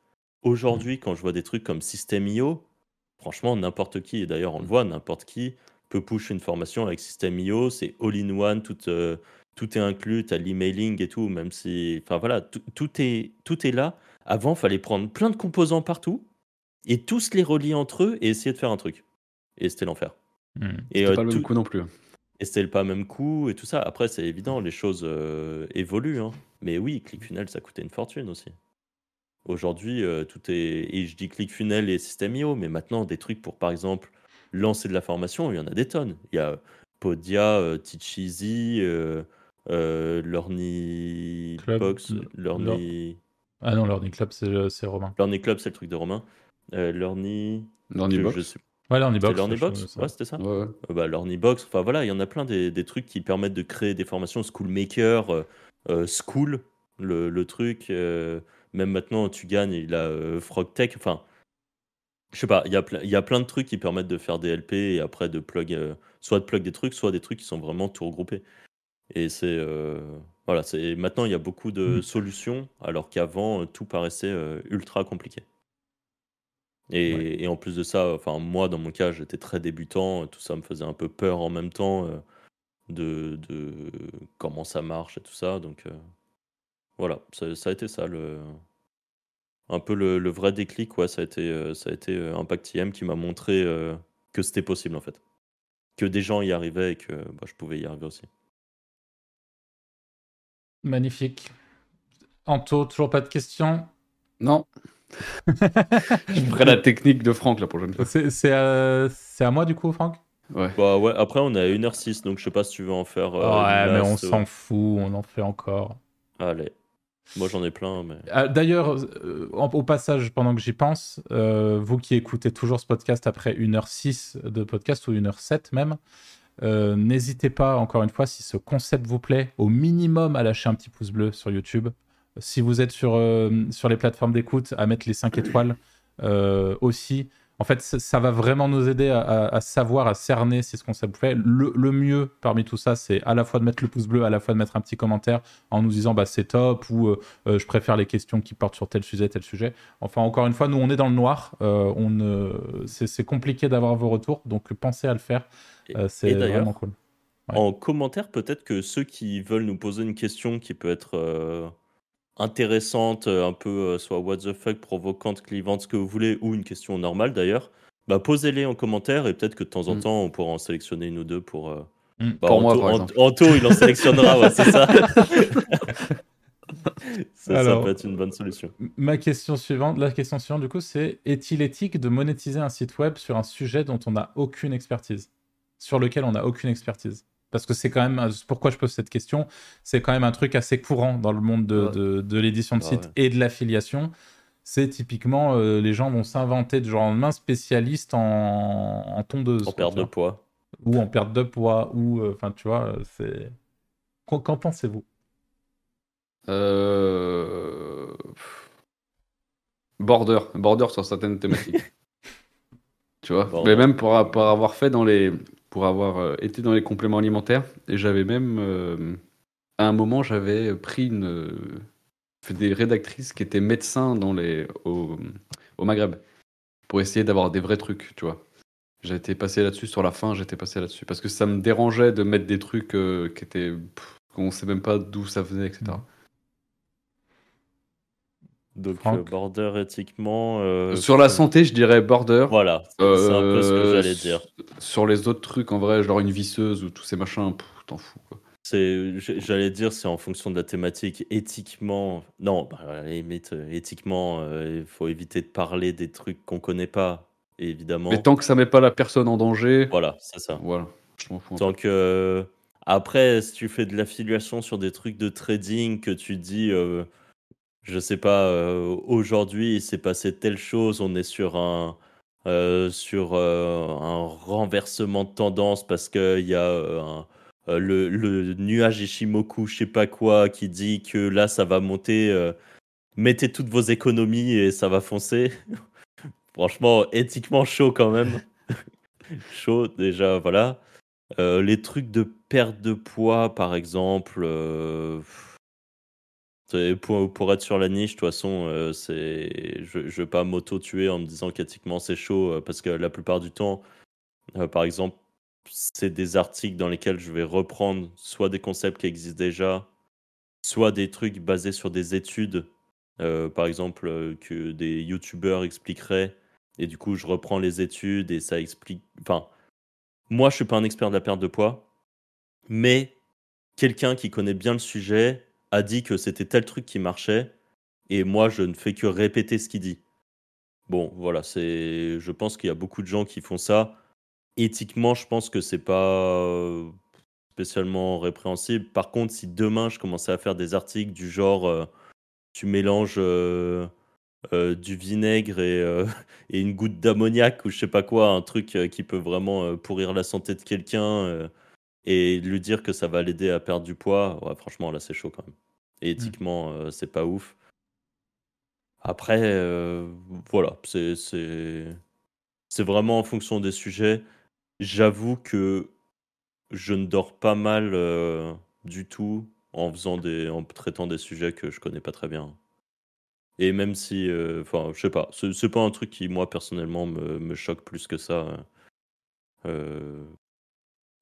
Aujourd'hui, quand je vois des trucs comme System.io, franchement, n'importe qui, et d'ailleurs on le voit, n'importe qui push une formation avec System.io, c'est all-in-one, tout, euh, tout est inclus, tu as l'emailing et tout, même si. Enfin voilà, tout, est, tout est là. Avant, il fallait prendre plein de composants partout et tous les relier entre eux et essayer de faire un truc. Et c'était l'enfer. Hmm. Et euh, pas le même coup non plus. Et c'était pas le même coup et tout ça. Après, c'est évident, les choses euh, évoluent. Hein. Mais oui, ClickFunnels, ça coûtait une fortune aussi. Aujourd'hui, tout est. Et je dis ClickFunnels et System.io, mais maintenant, des trucs pour, par exemple, lancer de la formation, il y en a des tonnes. Il y a Podia, euh, Teach Easy, euh, euh, Learny Box, Learny. Ah non, Learning Club, c'est Romain. Learning Club, c'est le truc de Romain. Learny. Learny Box. Je Ouais, Learny Box. Learny Box, ouais, c'était ça. Ouais, bah, Learny Box, enfin voilà, il y en a plein des, des, trucs qui permettent de créer des formations. Schoolmaker, School, le, le truc. même maintenant, tu gagnes, il a Frog Tech. Enfin, je sais pas, il y, a il y a plein de trucs qui permettent de faire des LP et après de plug, euh, soit de plug des trucs, soit des trucs qui sont vraiment tout regroupés. Et c'est. Euh, voilà, c'est maintenant il y a beaucoup de mmh. solutions, alors qu'avant euh, tout paraissait ultra compliqué. Et, et, en plus de ça, enfin moi dans mon cas j'étais très débutant, tout ça me faisait un peu peur en même temps de, de comment ça marche et tout ça, donc voilà, ça, ça a été ça le, un peu le, vrai déclic, ouais, ça a été, euh, ça a été euh, Impact IM qui m'a montré euh, que c'était possible en fait. Que des gens y arrivaient et que bah, je pouvais y arriver aussi. Magnifique. Anto, toujours pas de questions? Non. je ferai la technique de Franck la prochaine fois. C'est à, moi du coup, Franck? Ouais. Bah ouais, après on est à 1h06, donc je sais pas si tu veux en faire. ouais, mais on s'en fout, on en fait encore. Allez. Moi, j'en ai plein. Mais... Ah, d'ailleurs, euh, au passage, pendant que j'y pense, euh, vous qui écoutez toujours ce podcast après 1h06 de podcast ou 1h07 même, euh, n'hésitez pas, encore une fois, si ce concept vous plaît, au minimum à lâcher un petit pouce bleu sur YouTube. Si vous êtes sur, sur les plateformes d'écoute, à mettre les 5 étoiles aussi. En fait, ça, va vraiment nous aider à, savoir, à cerner si ce qu'on fait. Le, mieux parmi tout ça, c'est à la fois de mettre le pouce bleu, à la fois de mettre un petit commentaire en nous disant bah, c'est top ou euh, euh, je préfère les questions qui portent sur tel sujet, tel sujet. Enfin, encore une fois, nous, on est dans le noir. Euh, on, c'est, compliqué d'avoir vos retours, donc pensez à le faire. c'est vraiment cool. En commentaire, peut-être que ceux qui veulent nous poser une question qui peut être intéressante, euh, un peu euh, soit what the fuck, provocante, clivante, ce que vous voulez, ou une question normale d'ailleurs, bah, posez-les en commentaire et peut-être que de temps en mm. temps on pourra en sélectionner une ou deux pour. Euh, mm. bah, pour moi, par exemple. Anto, il en sélectionnera, ouais, c'est ça. ça, ça peut être une bonne solution. Ma question suivante, la question suivante du coup, c'est est-il éthique de monétiser un site web sur un sujet dont on n'a aucune expertise? Sur lequel on n'a aucune expertise? Parce que c'est quand même pourquoi je pose cette question c'est quand même un truc assez courant dans le monde de, l'édition de site et de l'affiliation. C'est typiquement euh, les gens vont s'inventer de genre main spécialiste en, en tondeuse en perte de poids. Ou en perte de poids ou euh, enfin tu vois c'est qu'en pensez-vous? Euh... border border sur certaines thématiques. Tu vois? Mais même pour, pour, avoir fait dans les pour avoir euh, été dans les compléments alimentaires et j'avais même à un moment j'avais pris une des rédactrices qui étaient médecins dans les, au, Maghreb pour essayer d'avoir des vrais trucs, tu vois. Été passé là-dessus sur la fin, j'étais passé là-dessus parce que ça me dérangeait de mettre des trucs euh, qui étaient sait même pas d'où ça venait, etc. Donc euh, border éthiquement. Euh, sur la santé, je dirais border. Voilà, c'est un peu ce que j'allais dire. Sur les autres trucs, en vrai, genre une visseuse ou tous ces machins, t'en fous. Quoi. C'est, j'allais dire, c'est en fonction de la thématique. Éthiquement, non, bah, à la limite, euh, éthiquement, euh, il faut éviter de parler des trucs qu'on connaît pas, évidemment. Mais tant que ça met pas la personne en danger, Voilà, c'est ça. voilà, je m'en fous. Tant que. Après, si tu fais de l'affiliation sur des trucs de trading, que tu dis, euh, je sais pas, aujourd'hui il s'est passé telle chose, on est sur un, sur un renversement de tendance parce qu'il y a un, euh, le, nuage Ishimoku, je sais pas quoi, qui dit que là ça va monter. Euh, mettez toutes vos économies et ça va foncer. Franchement, éthiquement chaud quand même. chaud déjà, voilà. Euh, les trucs de perte de poids, par exemple. Pour, pour, être sur la niche, de toute façon, c'est, je ne vais pas m'auto-tuer en me disant qu'éthiquement c'est chaud, parce que la plupart du temps, par exemple, c'est des articles dans lesquels je vais reprendre soit des concepts qui existent déjà, soit des trucs basés sur des études, euh, par exemple, euh, que des youtubeurs expliqueraient. Et du coup, je reprends les études et ça explique. Enfin, moi, je suis pas un expert de la perte de poids, mais quelqu'un qui connaît bien le sujet a dit que c'était tel truc qui marchait, et moi, je ne fais que répéter ce qu'il dit. Bon, voilà, c'est. Je pense qu'il y a beaucoup de gens qui font ça éthiquement, je pense que c'est pas spécialement répréhensible. Par contre, si demain je commençais à faire des articles du genre tu mélanges du vinaigre et, une goutte d'ammoniac ou je sais pas quoi, un truc qui peut vraiment pourrir la santé de quelqu'un et lui dire que ça va l'aider à perdre du poids, franchement là c'est chaud quand même. Et mmh. éthiquement, c'est pas ouf. Après, voilà, c'est vraiment en fonction des sujets. J'avoue que je ne dors pas mal euh, du tout en faisant des, en traitant des sujets que je connais pas très bien. Et même si, euh, enfin, je sais pas, c'est pas un truc qui moi personnellement me, me choque plus que ça. Euh,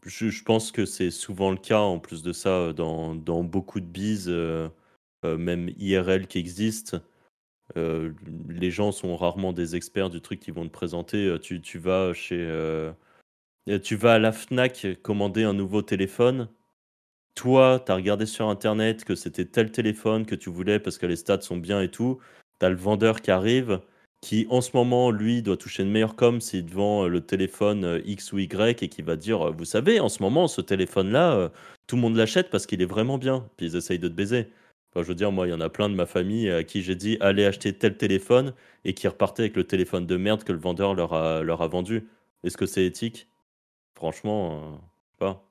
je, pense que c'est souvent le cas en plus de ça dans, dans beaucoup de bises, même IRL qui existent. les gens sont rarement des experts du truc qu'ils vont te présenter. Tu, tu vas chez tu vas à la Fnac commander un nouveau téléphone. Toi, tu as regardé sur internet que c'était tel téléphone que tu voulais parce que les stats sont bien et tout. Tu as le vendeur qui arrive, qui en ce moment, lui, doit toucher une meilleure com s'il vend le téléphone euh, X ou Y et qui va dire Vous savez, en ce moment, ce téléphone-là, euh, tout le monde l'achète parce qu'il est vraiment bien. Puis ils essayent de te baiser. Enfin, je veux dire, moi, il y en a plein de ma famille à qui j'ai dit Allez acheter tel téléphone et qui repartaient avec le téléphone de merde que le vendeur leur a, leur a vendu. Est-ce que c'est éthique? Franchement, euh, pas.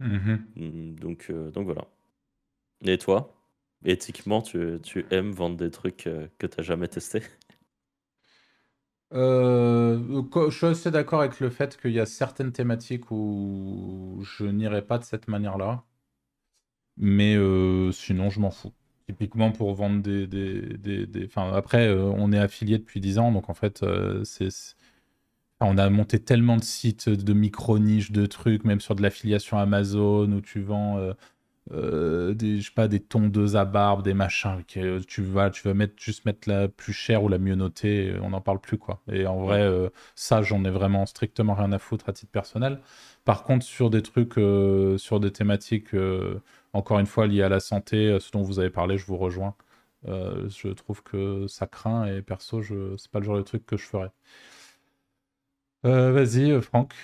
Mmh mmh, donc, euh, donc voilà. Et toi, éthiquement, tu, tu aimes vendre des trucs euh, que tu n'as jamais testés? Je suis assez d'accord avec le fait qu'il y a certaines thématiques où je n'irai pas de cette manière-là. Mais sinon, je m'en fous. Typiquement pour vendre des. des, des, Enfin, après, on est affilié depuis 10 ans, donc en fait, c'est on a monté tellement de sites de micro-niches, de trucs, même sur de l'affiliation Amazon, où tu vends euh, euh, des, je sais pas, des tondeuses à barbe, des machins. Que tu vas, tu vas mettre, juste mettre la plus chère ou la mieux notée, on n'en parle plus. quoi. Et en vrai, euh, ça, j'en ai vraiment strictement rien à foutre à titre personnel. Par contre, sur des trucs, sur des thématiques, encore une fois, liées à la santé, ce dont vous avez parlé, je vous rejoins. je trouve que ça craint et perso, je... c'est pas le genre de truc que je ferais. Vas-y, Franck.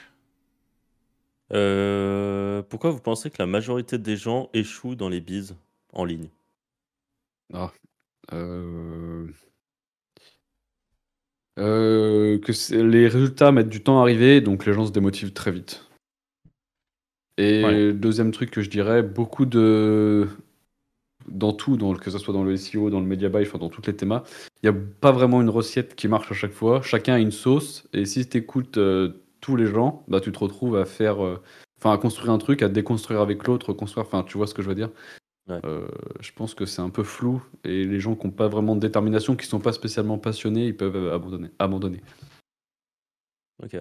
Pourquoi vous pensez que la majorité des gens échouent dans les bises en ligne? Ah. Euh... que les résultats mettent du temps à arriver, donc les gens se démotivent très vite. Et deuxième truc que je dirais, beaucoup de. Dans tout, dans, que ce soit dans le SEO, dans le media buy, enfin dans toutes les thémas, il n'y a pas vraiment une recette qui marche à chaque fois. Chacun a une sauce, et si tu écoutes euh, tous les gens, bah, tu te retrouves à faire. Euh, enfin, à construire un truc, à déconstruire avec l'autre, construire. Enfin, tu vois ce que je veux dire? Euh, Je pense que c'est un peu flou, et les gens qui n'ont pas vraiment de détermination, qui ne sont pas spécialement passionnés, ils peuvent abandonner. abandonner. Ok.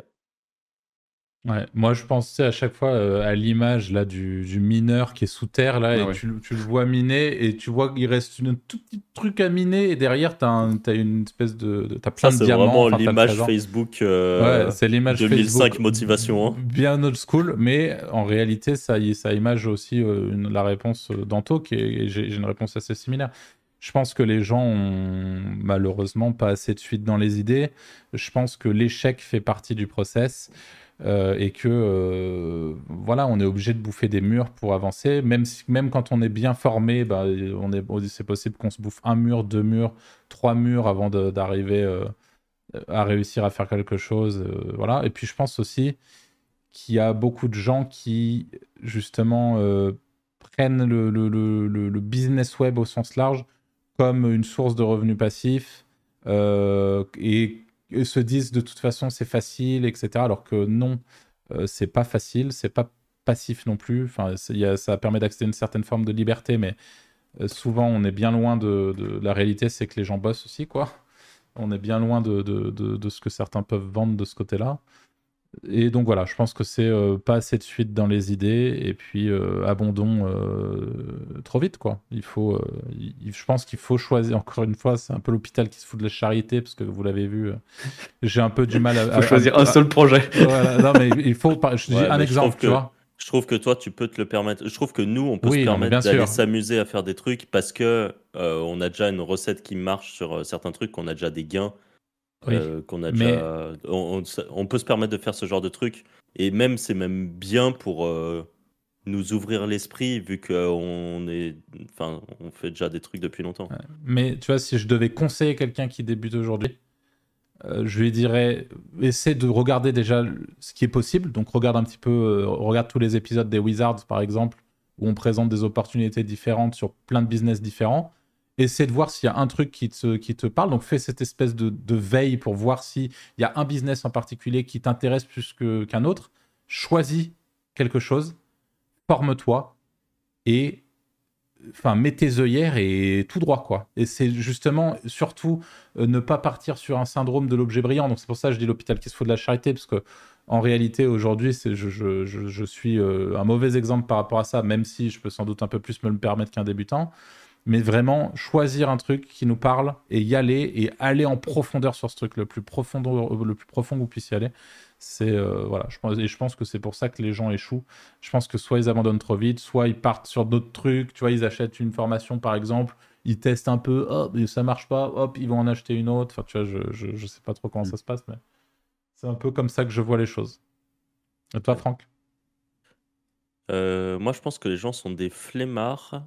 Ouais, moi je pensais à chaque fois euh, à l'image là du, du, mineur qui est sous terre là et tu, tu, le vois miner et tu vois qu'il reste une tout petit truc à miner et derrière tu as, une espèce de, de as plein de diamants. C'est vraiment l'image Facebook. Euh, ouais, c'est l'image 2005 motivation. Hein. Bien old school, mais en réalité ça, ça image aussi euh, une, la réponse d'Anto qui j'ai une réponse assez similaire. Je pense que les gens ont malheureusement pas assez de suite dans les idées. Je pense que l'échec fait partie du process. Euh, et que euh, voilà, on est obligé de bouffer des murs pour avancer. Même, même quand on est bien formé, bah, on est, c'est possible qu'on se bouffe un mur, deux murs, trois murs avant d'arriver euh, à réussir à faire quelque chose. voilà. Et puis je pense aussi qu'il y a beaucoup de gens qui justement prennent le, business web au sens large comme une source de revenus passifs et se disent de toute façon c'est facile, etc. Alors que non, euh, c'est pas facile, c'est pas passif non plus. Enfin, ça permet d'accéder à une certaine forme de liberté, mais euh, souvent on est bien loin de, de la réalité, c'est que les gens bossent aussi, quoi. On est bien loin de, de ce que certains peuvent vendre de ce côté-là. Et donc voilà, je pense que c'est euh, pas assez de suite dans les idées et puis euh, abandon euh, trop vite quoi. Il faut, je pense qu'il faut choisir. Encore une fois, c'est un peu l'hôpital qui se fout de la charité parce que vous l'avez vu, j'ai un peu du mal à, choisir un seul projet. non mais il faut. Je dis un exemple, tu vois. Je trouve que toi, tu peux te le permettre. Je trouve que nous, on peut se permettre d'aller s'amuser à faire des trucs parce que on a déjà une recette qui marche sur certains trucs, qu'on a déjà des gains euh, qu'on a déjà. On, peut se permettre de faire ce genre de truc. Et même, c'est même bien pour euh, nous ouvrir l'esprit, vu qu'on est. Enfin, on fait déjà des trucs depuis longtemps. Mais tu vois, si je devais conseiller quelqu'un qui débute aujourd'hui, euh, je lui dirais essaie de regarder déjà ce qui est possible. Donc, regarde un petit peu, regarde tous les épisodes des Wizards, par exemple, où on présente des opportunités différentes sur plein de business différents essaie de voir s'il y a un truc qui te, qui te parle. Donc, fais cette espèce de, veille pour voir s'il y a un business en particulier qui t'intéresse plus qu'un autre. Choisis quelque chose, forme-toi et enfin, mets tes œillères et tout droit, quoi. Et c'est justement, surtout, euh, ne pas partir sur un syndrome de l'objet brillant. Donc, c'est pour ça que je dis l'hôpital qui se fout de la charité, parce que en réalité, aujourd'hui, je, je, je, je, suis euh, un mauvais exemple par rapport à ça, même si je peux sans doute un peu plus me le permettre qu'un débutant mais vraiment choisir un truc qui nous parle et y aller et aller en profondeur sur ce truc le plus profond, le plus profond que vous puissiez aller. C'est euh, voilà, je pense, et je pense que c'est pour ça que les gens échouent. Je pense que soit ils abandonnent trop vite, soit ils partent sur d'autres trucs. Tu vois, ils achètent une formation par exemple, ils testent un peu, hop, ça marche pas, hop, ils vont en acheter une autre. Enfin, tu vois, je, je, je sais pas trop comment mm. ça se passe, mais c'est un peu comme ça que je vois les choses. Et toi, Franck? Euh, Moi, je pense que les gens sont des flemmards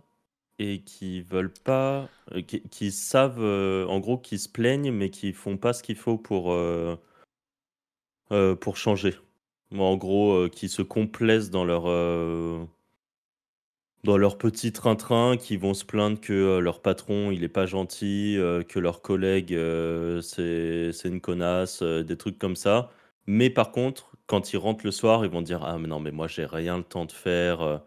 et qui veulent pas, euh, qui, savent, euh, en gros, qui se plaignent, mais qui font pas ce qu'il faut pour, euh, pour changer. En gros, qui se complaisent dans leur, leur petit train-train, qui vont se plaindre que leur patron, il est pas gentil, que leur collègue, c'est c'est une connasse, des trucs comme ça. Mais par contre, quand ils rentrent le soir, ils vont dire: «Ah mais non, mais moi j'ai rien le temps de faire,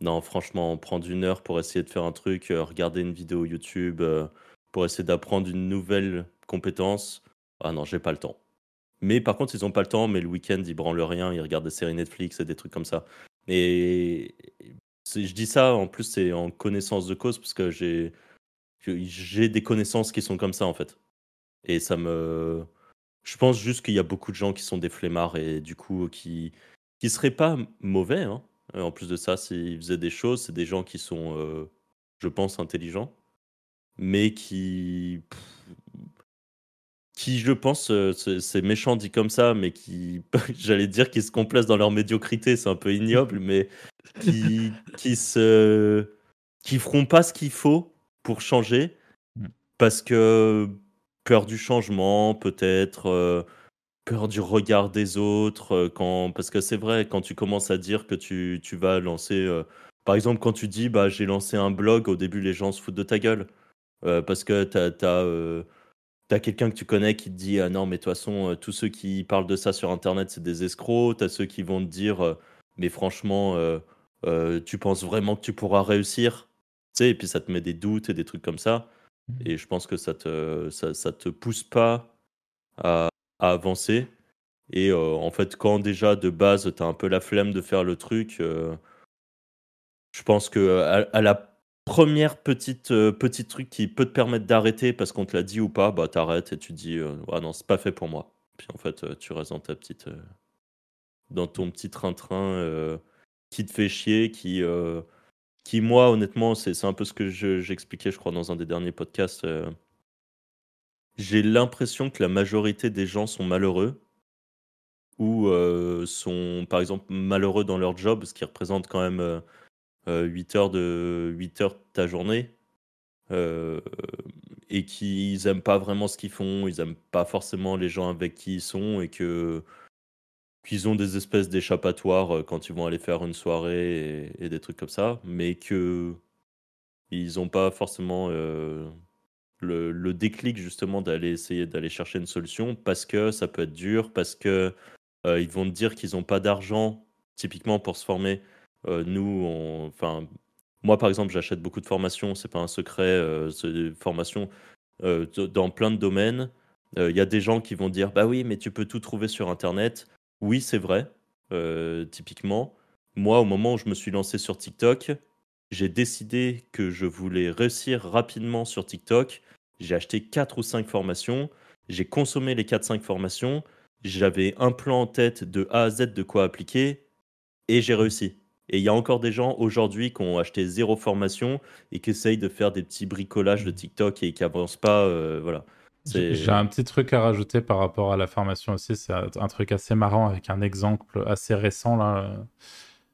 non, franchement, prendre une heure pour essayer de faire un truc, euh, regarder une vidéo YouTube, euh, pour essayer d'apprendre une nouvelle compétence, ah non, j'ai pas le temps. Mais par contre, ils ont pas le temps, mais le week-end, ils branlent rien, ils regardent des séries Netflix et des trucs comme ça. Et je dis ça, en plus, c'est en connaissance de cause, parce que j'ai des connaissances qui sont comme ça, en fait. Et ça me... Je pense juste qu'il y a beaucoup de gens qui sont des flemmards et du coup, qui qui seraient pas mauvais, hein, en plus de ça, s'ils faisaient des choses, c'est des gens qui sont, euh, je pense, intelligents, mais qui qui, je pense, c'est méchant dit comme ça, mais qui, j'allais dire, qui se complaisent dans leur médiocrité, c'est un peu ignoble, mais qui, qui se, qui feront pas ce qu'il faut pour changer, mmh. parce que peur du changement, peut-être, peur du regard des autres, quand, parce que c'est vrai, quand tu commences à dire que tu, tu vas lancer, par exemple, quand tu dis, bah, j'ai lancé un blog, au début, les gens se foutent de ta gueule, parce que tu as T'as quelqu'un que tu connais qui te dit ah non mais de toute façon euh, tous ceux qui parlent de ça sur internet c'est des escrocs. T'as ceux qui vont te dire euh, mais franchement euh, tu penses vraiment que tu pourras réussir? Tu sais et puis ça te met des doutes et des trucs comme ça. Mmh. Et je pense que ça te ça, te pousse pas à, avancer. Et en fait quand déjà de base t'as un peu la flemme de faire le truc, je pense que à la première petite, euh, petit truc qui peut te permettre d'arrêter parce qu'on te l'a dit ou pas, bah t'arrêtes et tu dis euh, ah non, c'est pas fait pour moi. Puis en fait, euh, tu restes dans ta petite dans ton petit train-train qui te fait chier, qui qui moi honnêtement, c'est un peu ce que j'expliquais je, crois dans un des derniers podcasts. J'ai l'impression que la majorité des gens sont malheureux ou sont par exemple malheureux dans leur job, ce qui représente quand même 8 euh, heures de 8 heures ta journée euh, et qu'ils aiment pas vraiment ce qu'ils font, ils aiment pas forcément les gens avec qui ils sont et que qu'ils ont des espèces d'échappatoires euh, quand ils vont aller faire une soirée et, des trucs comme ça, mais que ils n'ont pas forcément le, le, déclic justement d'aller essayer d'aller chercher une solution parce que ça peut être dur, parce que ils vont te dire qu'ils n'ont pas d'argent typiquement pour se former euh, nous, enfin, moi par exemple, j'achète beaucoup de formations, c'est pas un secret, euh, c'est des formations euh, dans plein de domaines. Il y a des gens qui vont dire bah oui, mais tu peux tout trouver sur internet. Oui, c'est vrai, typiquement. Moi, au moment où je me suis lancé sur TikTok, j'ai décidé que je voulais réussir rapidement sur TikTok. J'ai acheté 4 ou 5 formations. J'ai consommé les 4-5 formations. J'avais un plan en tête de A à Z de quoi appliquer. Et j'ai réussi. Et il y a encore des gens aujourd'hui qui ont acheté zéro formation et qui essayent de faire des petits bricolages de TikTok et qui n'avancent pas. Euh, voilà. J'ai un petit truc à rajouter par rapport à la formation aussi. C'est un truc assez marrant avec un exemple assez récent là,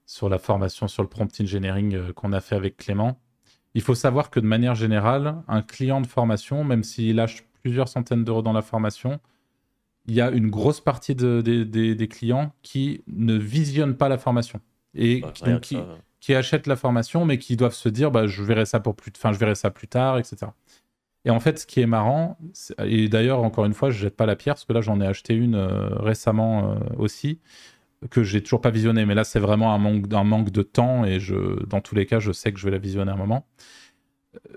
sur la formation sur le prompt engineering euh, qu'on a fait avec Clément. Il faut savoir que de manière générale, un client de formation, même s'il lâche plusieurs centaines d'euros dans la formation, il y a une grosse partie des clients qui ne visionnent pas la formation et bah, qui, qui, achètent la formation, mais qui doivent se dire bah, je verrai ça pour plus, enfin je verrai ça plus tard, etc. Et en fait, ce qui est marrant, et d'ailleurs encore une fois, je jette pas la pierre parce que là j'en ai acheté une euh, récemment euh, aussi que j'ai toujours pas visionné, mais là c'est vraiment un manque, d'un manque de temps et je, dans tous les cas, je sais que je vais la visionner un moment.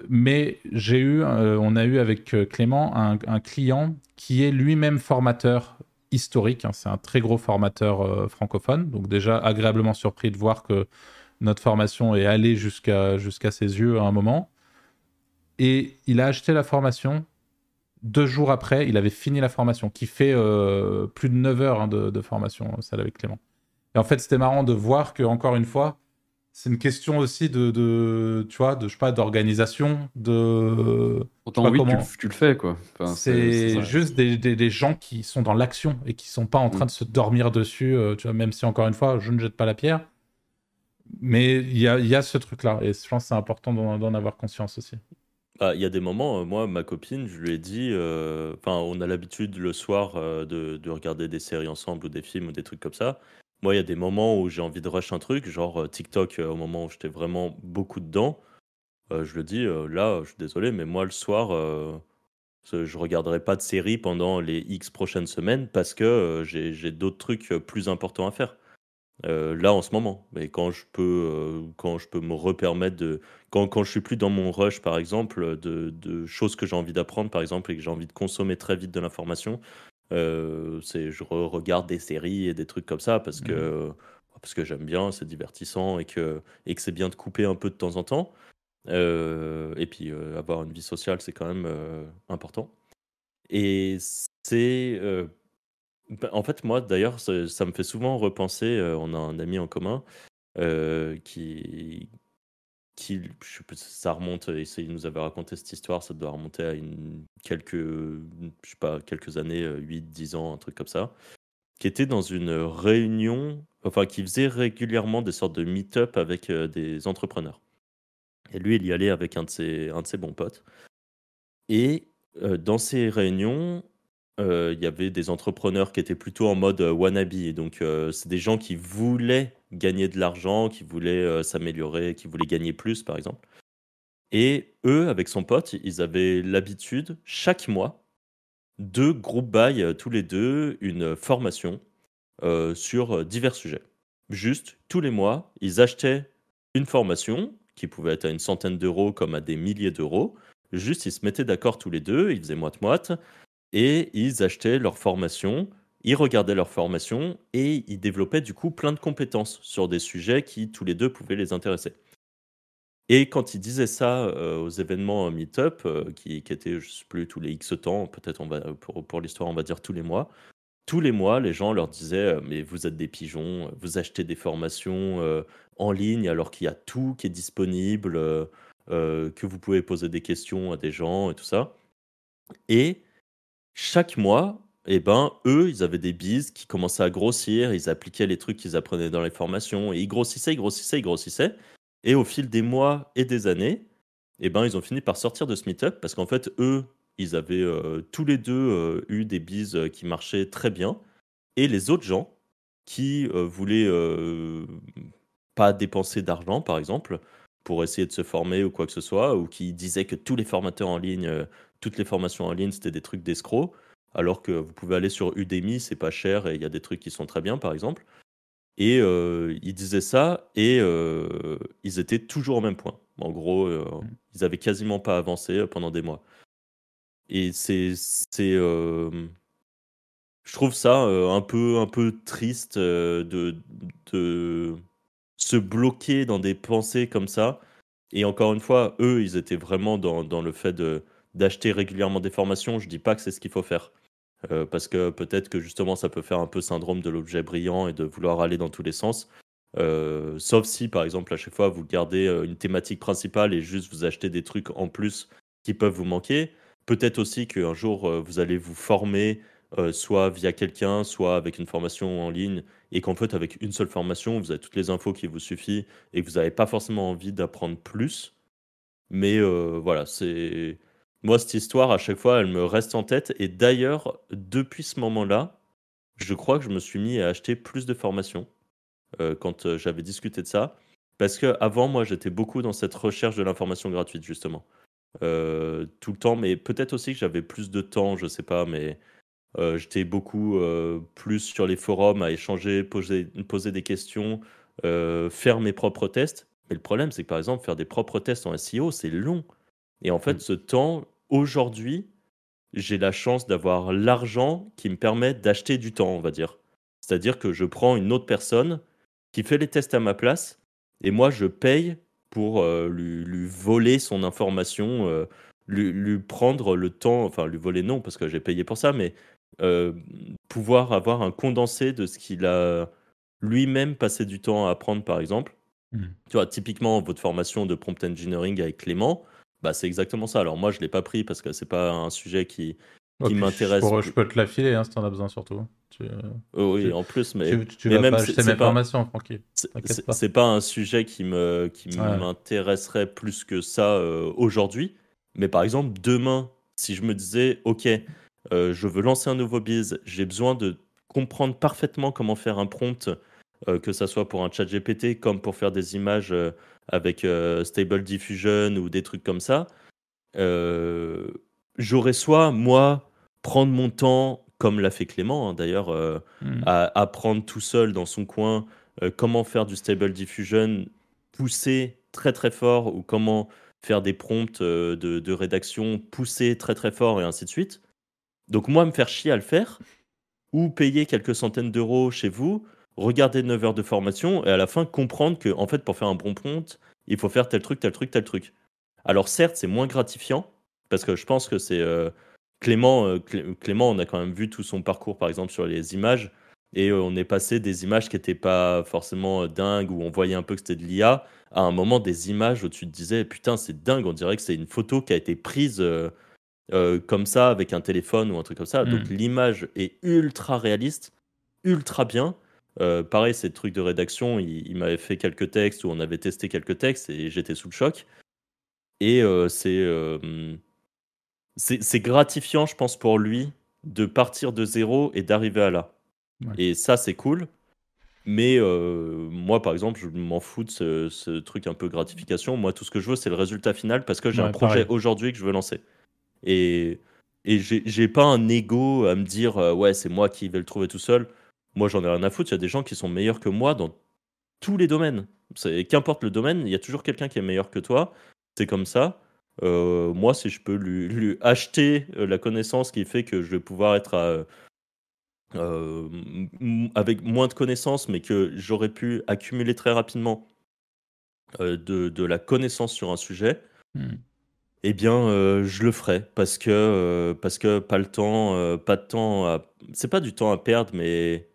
Mais j'ai eu, euh, on a eu avec Clément un, un client qui est lui-même formateur historique. Hein. c'est un très gros formateur euh, francophone. Donc déjà agréablement surpris de voir que notre formation est allée jusqu'à jusqu'à ses yeux à un moment. Et il a acheté la formation. Deux jours après, il avait fini la formation, qui fait euh, plus de 9 heures hein, de, de, formation, celle avec Clément. Et en fait, c'était marrant de voir que, encore une fois, c'est une question aussi de, de, tu vois, de, je sais pas, d'organisation, de. Autant oui, tu, le fais, quoi. c'est juste des, des, gens qui sont dans l'action et qui sont pas en train mm. de se dormir dessus, euh, tu vois, même si, encore une fois, je ne jette pas la pierre. Mais il y a, y a, ce truc-là, et je pense que c'est important d'en avoir conscience aussi. Bah, il y a des moments, euh, moi, ma copine, je lui ai dit, euh, enfin, on a l'habitude le soir de, de, regarder des séries ensemble ou des films ou des trucs comme ça. Moi, il y a des moments où j'ai envie de rush un truc, genre euh, TikTok, euh, au moment où j'étais vraiment beaucoup dedans. Euh, je le dis, là, je suis désolé, mais moi, le soir, je regarderai pas de série pendant les X prochaines semaines parce que j'ai d'autres trucs plus importants à faire. Là, en ce moment. Mais quand je peux, quand je peux me repermettre de. Quand, quand je suis plus dans mon rush, par exemple, de, de choses que j'ai envie d'apprendre, par exemple, et que j'ai envie de consommer très vite de l'information, euh, c'est, je regarde des séries et des trucs comme ça parce que, mmh. parce que j'aime bien, c'est divertissant et que, et que c'est bien de couper un peu de temps en temps. Euh, et puis euh, avoir une vie sociale, c'est quand même important. Et c'est. Bah, en fait, moi, d'ailleurs, ça, me fait souvent repenser. on a un ami en commun qui, qui, ça remonte, il nous avait raconté cette histoire, ça doit remonter à une, quelques, je sais pas, quelques années, 8, 10 ans, un truc comme ça, qui était dans une réunion, enfin, qui faisait régulièrement des sortes de meet-up avec des entrepreneurs. Et lui, il y allait avec un de ses, un de ses bons potes. Et dans ces réunions, il y avait des entrepreneurs qui étaient plutôt en mode wannabe. Et donc, c'est des gens qui voulaient gagner de l'argent, qui voulaient s'améliorer, qui voulaient gagner plus, par exemple. Et eux, avec son pote, ils avaient l'habitude, chaque mois, de groupe buy tous les deux une formation sur divers sujets. Juste, tous les mois, ils achetaient une formation qui pouvait être à une centaine d'euros comme à des milliers d'euros. Juste, ils se mettaient d'accord tous les deux, ils faisaient moite-moite, et ils achetaient leur formation, ils regardaient leur formation, et ils développaient du coup plein de compétences sur des sujets qui tous les deux pouvaient les intéresser. Et quand ils disaient ça euh, aux événements Meetup, euh, qui, étaient, je sais plus, tous les X temps, peut-être pour, l'histoire, on va dire tous les mois, tous les mois, les gens leur disaient euh, Mais vous êtes des pigeons, vous achetez des formations en ligne alors qu'il y a tout qui est disponible, que vous pouvez poser des questions à des gens et tout ça. Et chaque mois, eh ben, eux, ils avaient des bises qui commençaient à grossir, ils appliquaient les trucs qu'ils apprenaient dans les formations, et ils grossissaient, ils grossissaient, ils grossissaient. Et au fil des mois et des années, eh ben, ils ont fini par sortir de ce meet-up parce qu'en fait, eux, ils avaient euh, tous les deux euh, eu des bises euh, qui marchaient très bien. Et les autres gens qui voulaient pas dépenser d'argent, par exemple, pour essayer de se former ou quoi que ce soit, ou qui disaient que tous les formateurs en ligne toutes les formations en ligne, c'était des trucs d'escrocs, alors que vous pouvez aller sur Udemy, c'est pas cher et il y a des trucs qui sont très bien, par exemple. Et euh, ils disaient ça et euh, ils étaient toujours au même point. En gros, euh, mmh. ils avaient quasiment pas avancé pendant des mois. Et c'est, c'est, je trouve ça un peu, un peu triste de, de se bloquer dans des pensées comme ça. Et encore une fois, eux, ils étaient vraiment dans, dans le fait de d'acheter régulièrement des formations, je dis pas que c'est ce qu'il faut faire. Euh, parce que peut-être que justement ça peut faire un peu syndrome de l'objet brillant et de vouloir aller dans tous les sens. Euh, sauf si par exemple à chaque fois vous gardez euh, une thématique principale et juste vous achetez des trucs en plus qui peuvent vous manquer. Peut-être aussi qu'un jour vous allez vous former soit via quelqu'un, soit avec une formation en ligne et qu'en fait avec une seule formation vous avez toutes les infos qui vous suffisent et que vous n'avez pas forcément envie d'apprendre plus. Mais voilà, c'est moi, cette histoire, à chaque fois, elle me reste en tête. Et d'ailleurs, depuis ce moment-là, je crois que je me suis mis à acheter plus de formations euh, quand euh, j'avais discuté de ça. Parce que avant, moi, j'étais beaucoup dans cette recherche de l'information gratuite, justement. Euh, tout le temps, mais peut-être aussi que j'avais plus de temps, je sais pas, mais j'étais beaucoup plus sur les forums à échanger, poser, poser des questions, faire mes propres tests. Mais le problème, c'est que par exemple, faire des propres tests en SEO, c'est long. Et en fait, mmh. ce temps, aujourd'hui, j'ai la chance d'avoir l'argent qui me permet d'acheter du temps, on va dire. C'est-à-dire que je prends une autre personne qui fait les tests à ma place et moi, je paye pour euh, lui, voler son information, euh, lui, prendre le temps, enfin, lui voler non, parce que j'ai payé pour ça, mais euh, pouvoir avoir un condensé de ce qu'il a lui-même passé du temps à apprendre, par exemple. Mmh. Tu vois, typiquement, votre formation de prompt engineering avec Clément, bah, c'est exactement ça. Alors moi, je l'ai pas pris parce que c'est pas un sujet qui, qui m'intéresse. Je, peux te l'affiler hein, si tu en as besoin surtout. Tu, euh, oh oui, en plus, mais, tu, mais même pas acheter mes formations, tranquille. C'est pas un sujet qui me qui m'intéresserait plus que ça euh, aujourd'hui. Mais par exemple, demain, si je me disais, ok, euh, je veux lancer un nouveau biz, j'ai besoin de comprendre parfaitement comment faire un prompt, que ça soit pour un chat GPT comme pour faire des images avec euh, Stable Diffusion ou des trucs comme ça, euh, j'aurais soit, moi, prendre mon temps, comme l'a fait Clément hein, d'ailleurs, euh, hmm. à apprendre tout seul dans son coin comment faire du Stable Diffusion, pousser très très fort, ou comment faire des prompts de, de, rédaction, pousser très très fort, et ainsi de suite. Donc moi, me faire chier à le faire, ou payer quelques centaines d'euros chez vous, regarder 9 heures de formation et à la fin comprendre que, en fait, pour faire un bon prompt, il faut faire tel truc, tel truc, tel truc. Alors, certes, c'est moins gratifiant parce que je pense que c'est euh, Clément, euh, Clément, on a quand même vu tout son parcours, par exemple, sur les images. Et on est passé des images qui n'étaient pas forcément dingues, où on voyait un peu que c'était de l'IA, à un moment des images où tu te disais, putain, c'est dingue, on dirait que c'est une photo qui a été prise comme ça avec un téléphone ou un truc comme ça. Donc mmh. l'image est ultra réaliste, ultra bien. pareil, c'est le truc de rédaction, il, il m'avait fait quelques textes où on avait testé quelques textes et j'étais sous le choc. Et c'est c'est gratifiant, je pense, pour lui de partir de zéro et d'arriver à là. Et ça, c'est cool. Mais moi, par exemple, je m'en fous de ce, truc un peu gratification. Moi, tout ce que je veux, c'est le résultat final parce que j'ai un projet aujourd'hui que je veux lancer. Et, et j'ai pas un ego à me dire, ouais, c'est moi qui vais le trouver tout seul. Moi, j'en ai rien à foutre. Il y a des gens qui sont meilleurs que moi dans tous les domaines. Qu'importe le domaine, il y a toujours quelqu'un qui est meilleur que toi. C'est comme ça. Euh, moi, si je peux lui, acheter euh, la connaissance qui fait que je vais pouvoir être euh, avec moins de connaissances, mais que j'aurais pu accumuler très rapidement de, la connaissance sur un sujet, hmm. Eh bien, je le ferai parce que, parce que pas le temps, pas de temps. C'est pas du temps à perdre, mais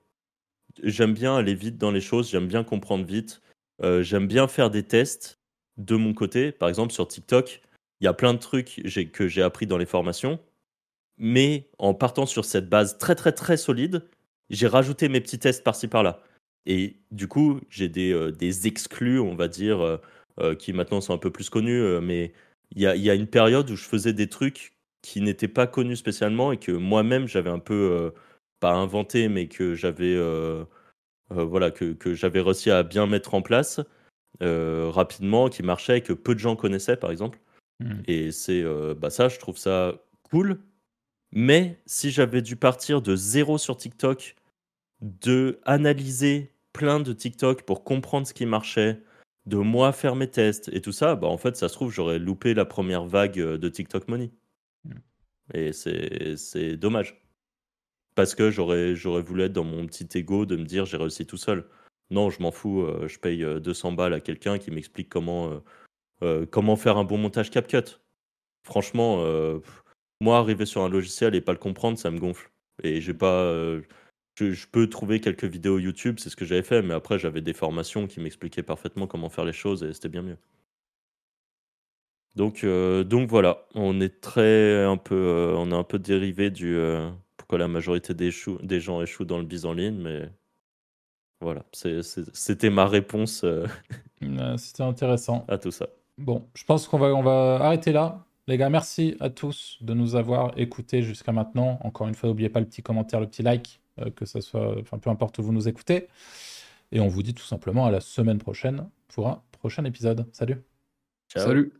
j'aime bien aller vite dans les choses, j'aime bien comprendre vite, j'aime bien faire des tests de mon côté. Par exemple, sur TikTok, il y a plein de trucs que j'ai appris dans les formations, mais en partant sur cette base très très très solide, j'ai rajouté mes petits tests par-ci par-là. Et du coup, j'ai des, euh, des, exclus, on va dire, euh, euh, qui maintenant sont un peu plus connus, mais il y a, y a, une période où je faisais des trucs qui n'étaient pas connus spécialement et que moi-même j'avais un peu, pas inventé, mais que j'avais voilà, que, que j'avais réussi à bien mettre en place. Euh, rapidement, qui marchait et que peu de gens connaissaient, par exemple. Hmm. Et c'est euh, bah ça, je trouve ça cool. Mais si j'avais dû partir de zéro sur TikTok, de analyser plein de TikTok pour comprendre ce qui marchait, de moi faire mes tests et tout ça, bah en fait, ça se trouve, j'aurais loupé la première vague euh, de TikTok Money. Hmm. Et c'est dommage. Parce que j'aurais voulu être dans mon petit ego de me dire j'ai réussi tout seul. Non, je m'en fous, euh, je paye 200 euh, balles à quelqu'un qui m'explique comment, euh, comment faire un bon montage CapCut. Franchement, moi, arriver sur un logiciel et pas le comprendre, ça me gonfle. Et j'ai pas. Je, peux trouver quelques vidéos YouTube, c'est ce que j'avais fait, mais après, j'avais des formations qui m'expliquaient parfaitement comment faire les choses et c'était bien mieux. Donc, donc voilà, on est très un peu, on est un peu dérivé du pourquoi la majorité des, des gens échouent dans le bise en ligne, mais voilà, c'était ma réponse euh, C'était intéressant. à tout ça. Bon, je pense qu'on va, on va arrêter là. Les gars, merci à tous de nous avoir écoutés jusqu'à maintenant. Encore une fois, n'oubliez pas le petit commentaire, le petit like, euh, que ça soit, enfin peu importe où vous nous écoutez. Et on vous dit tout simplement à la semaine prochaine pour un prochain épisode. Salut. Salut.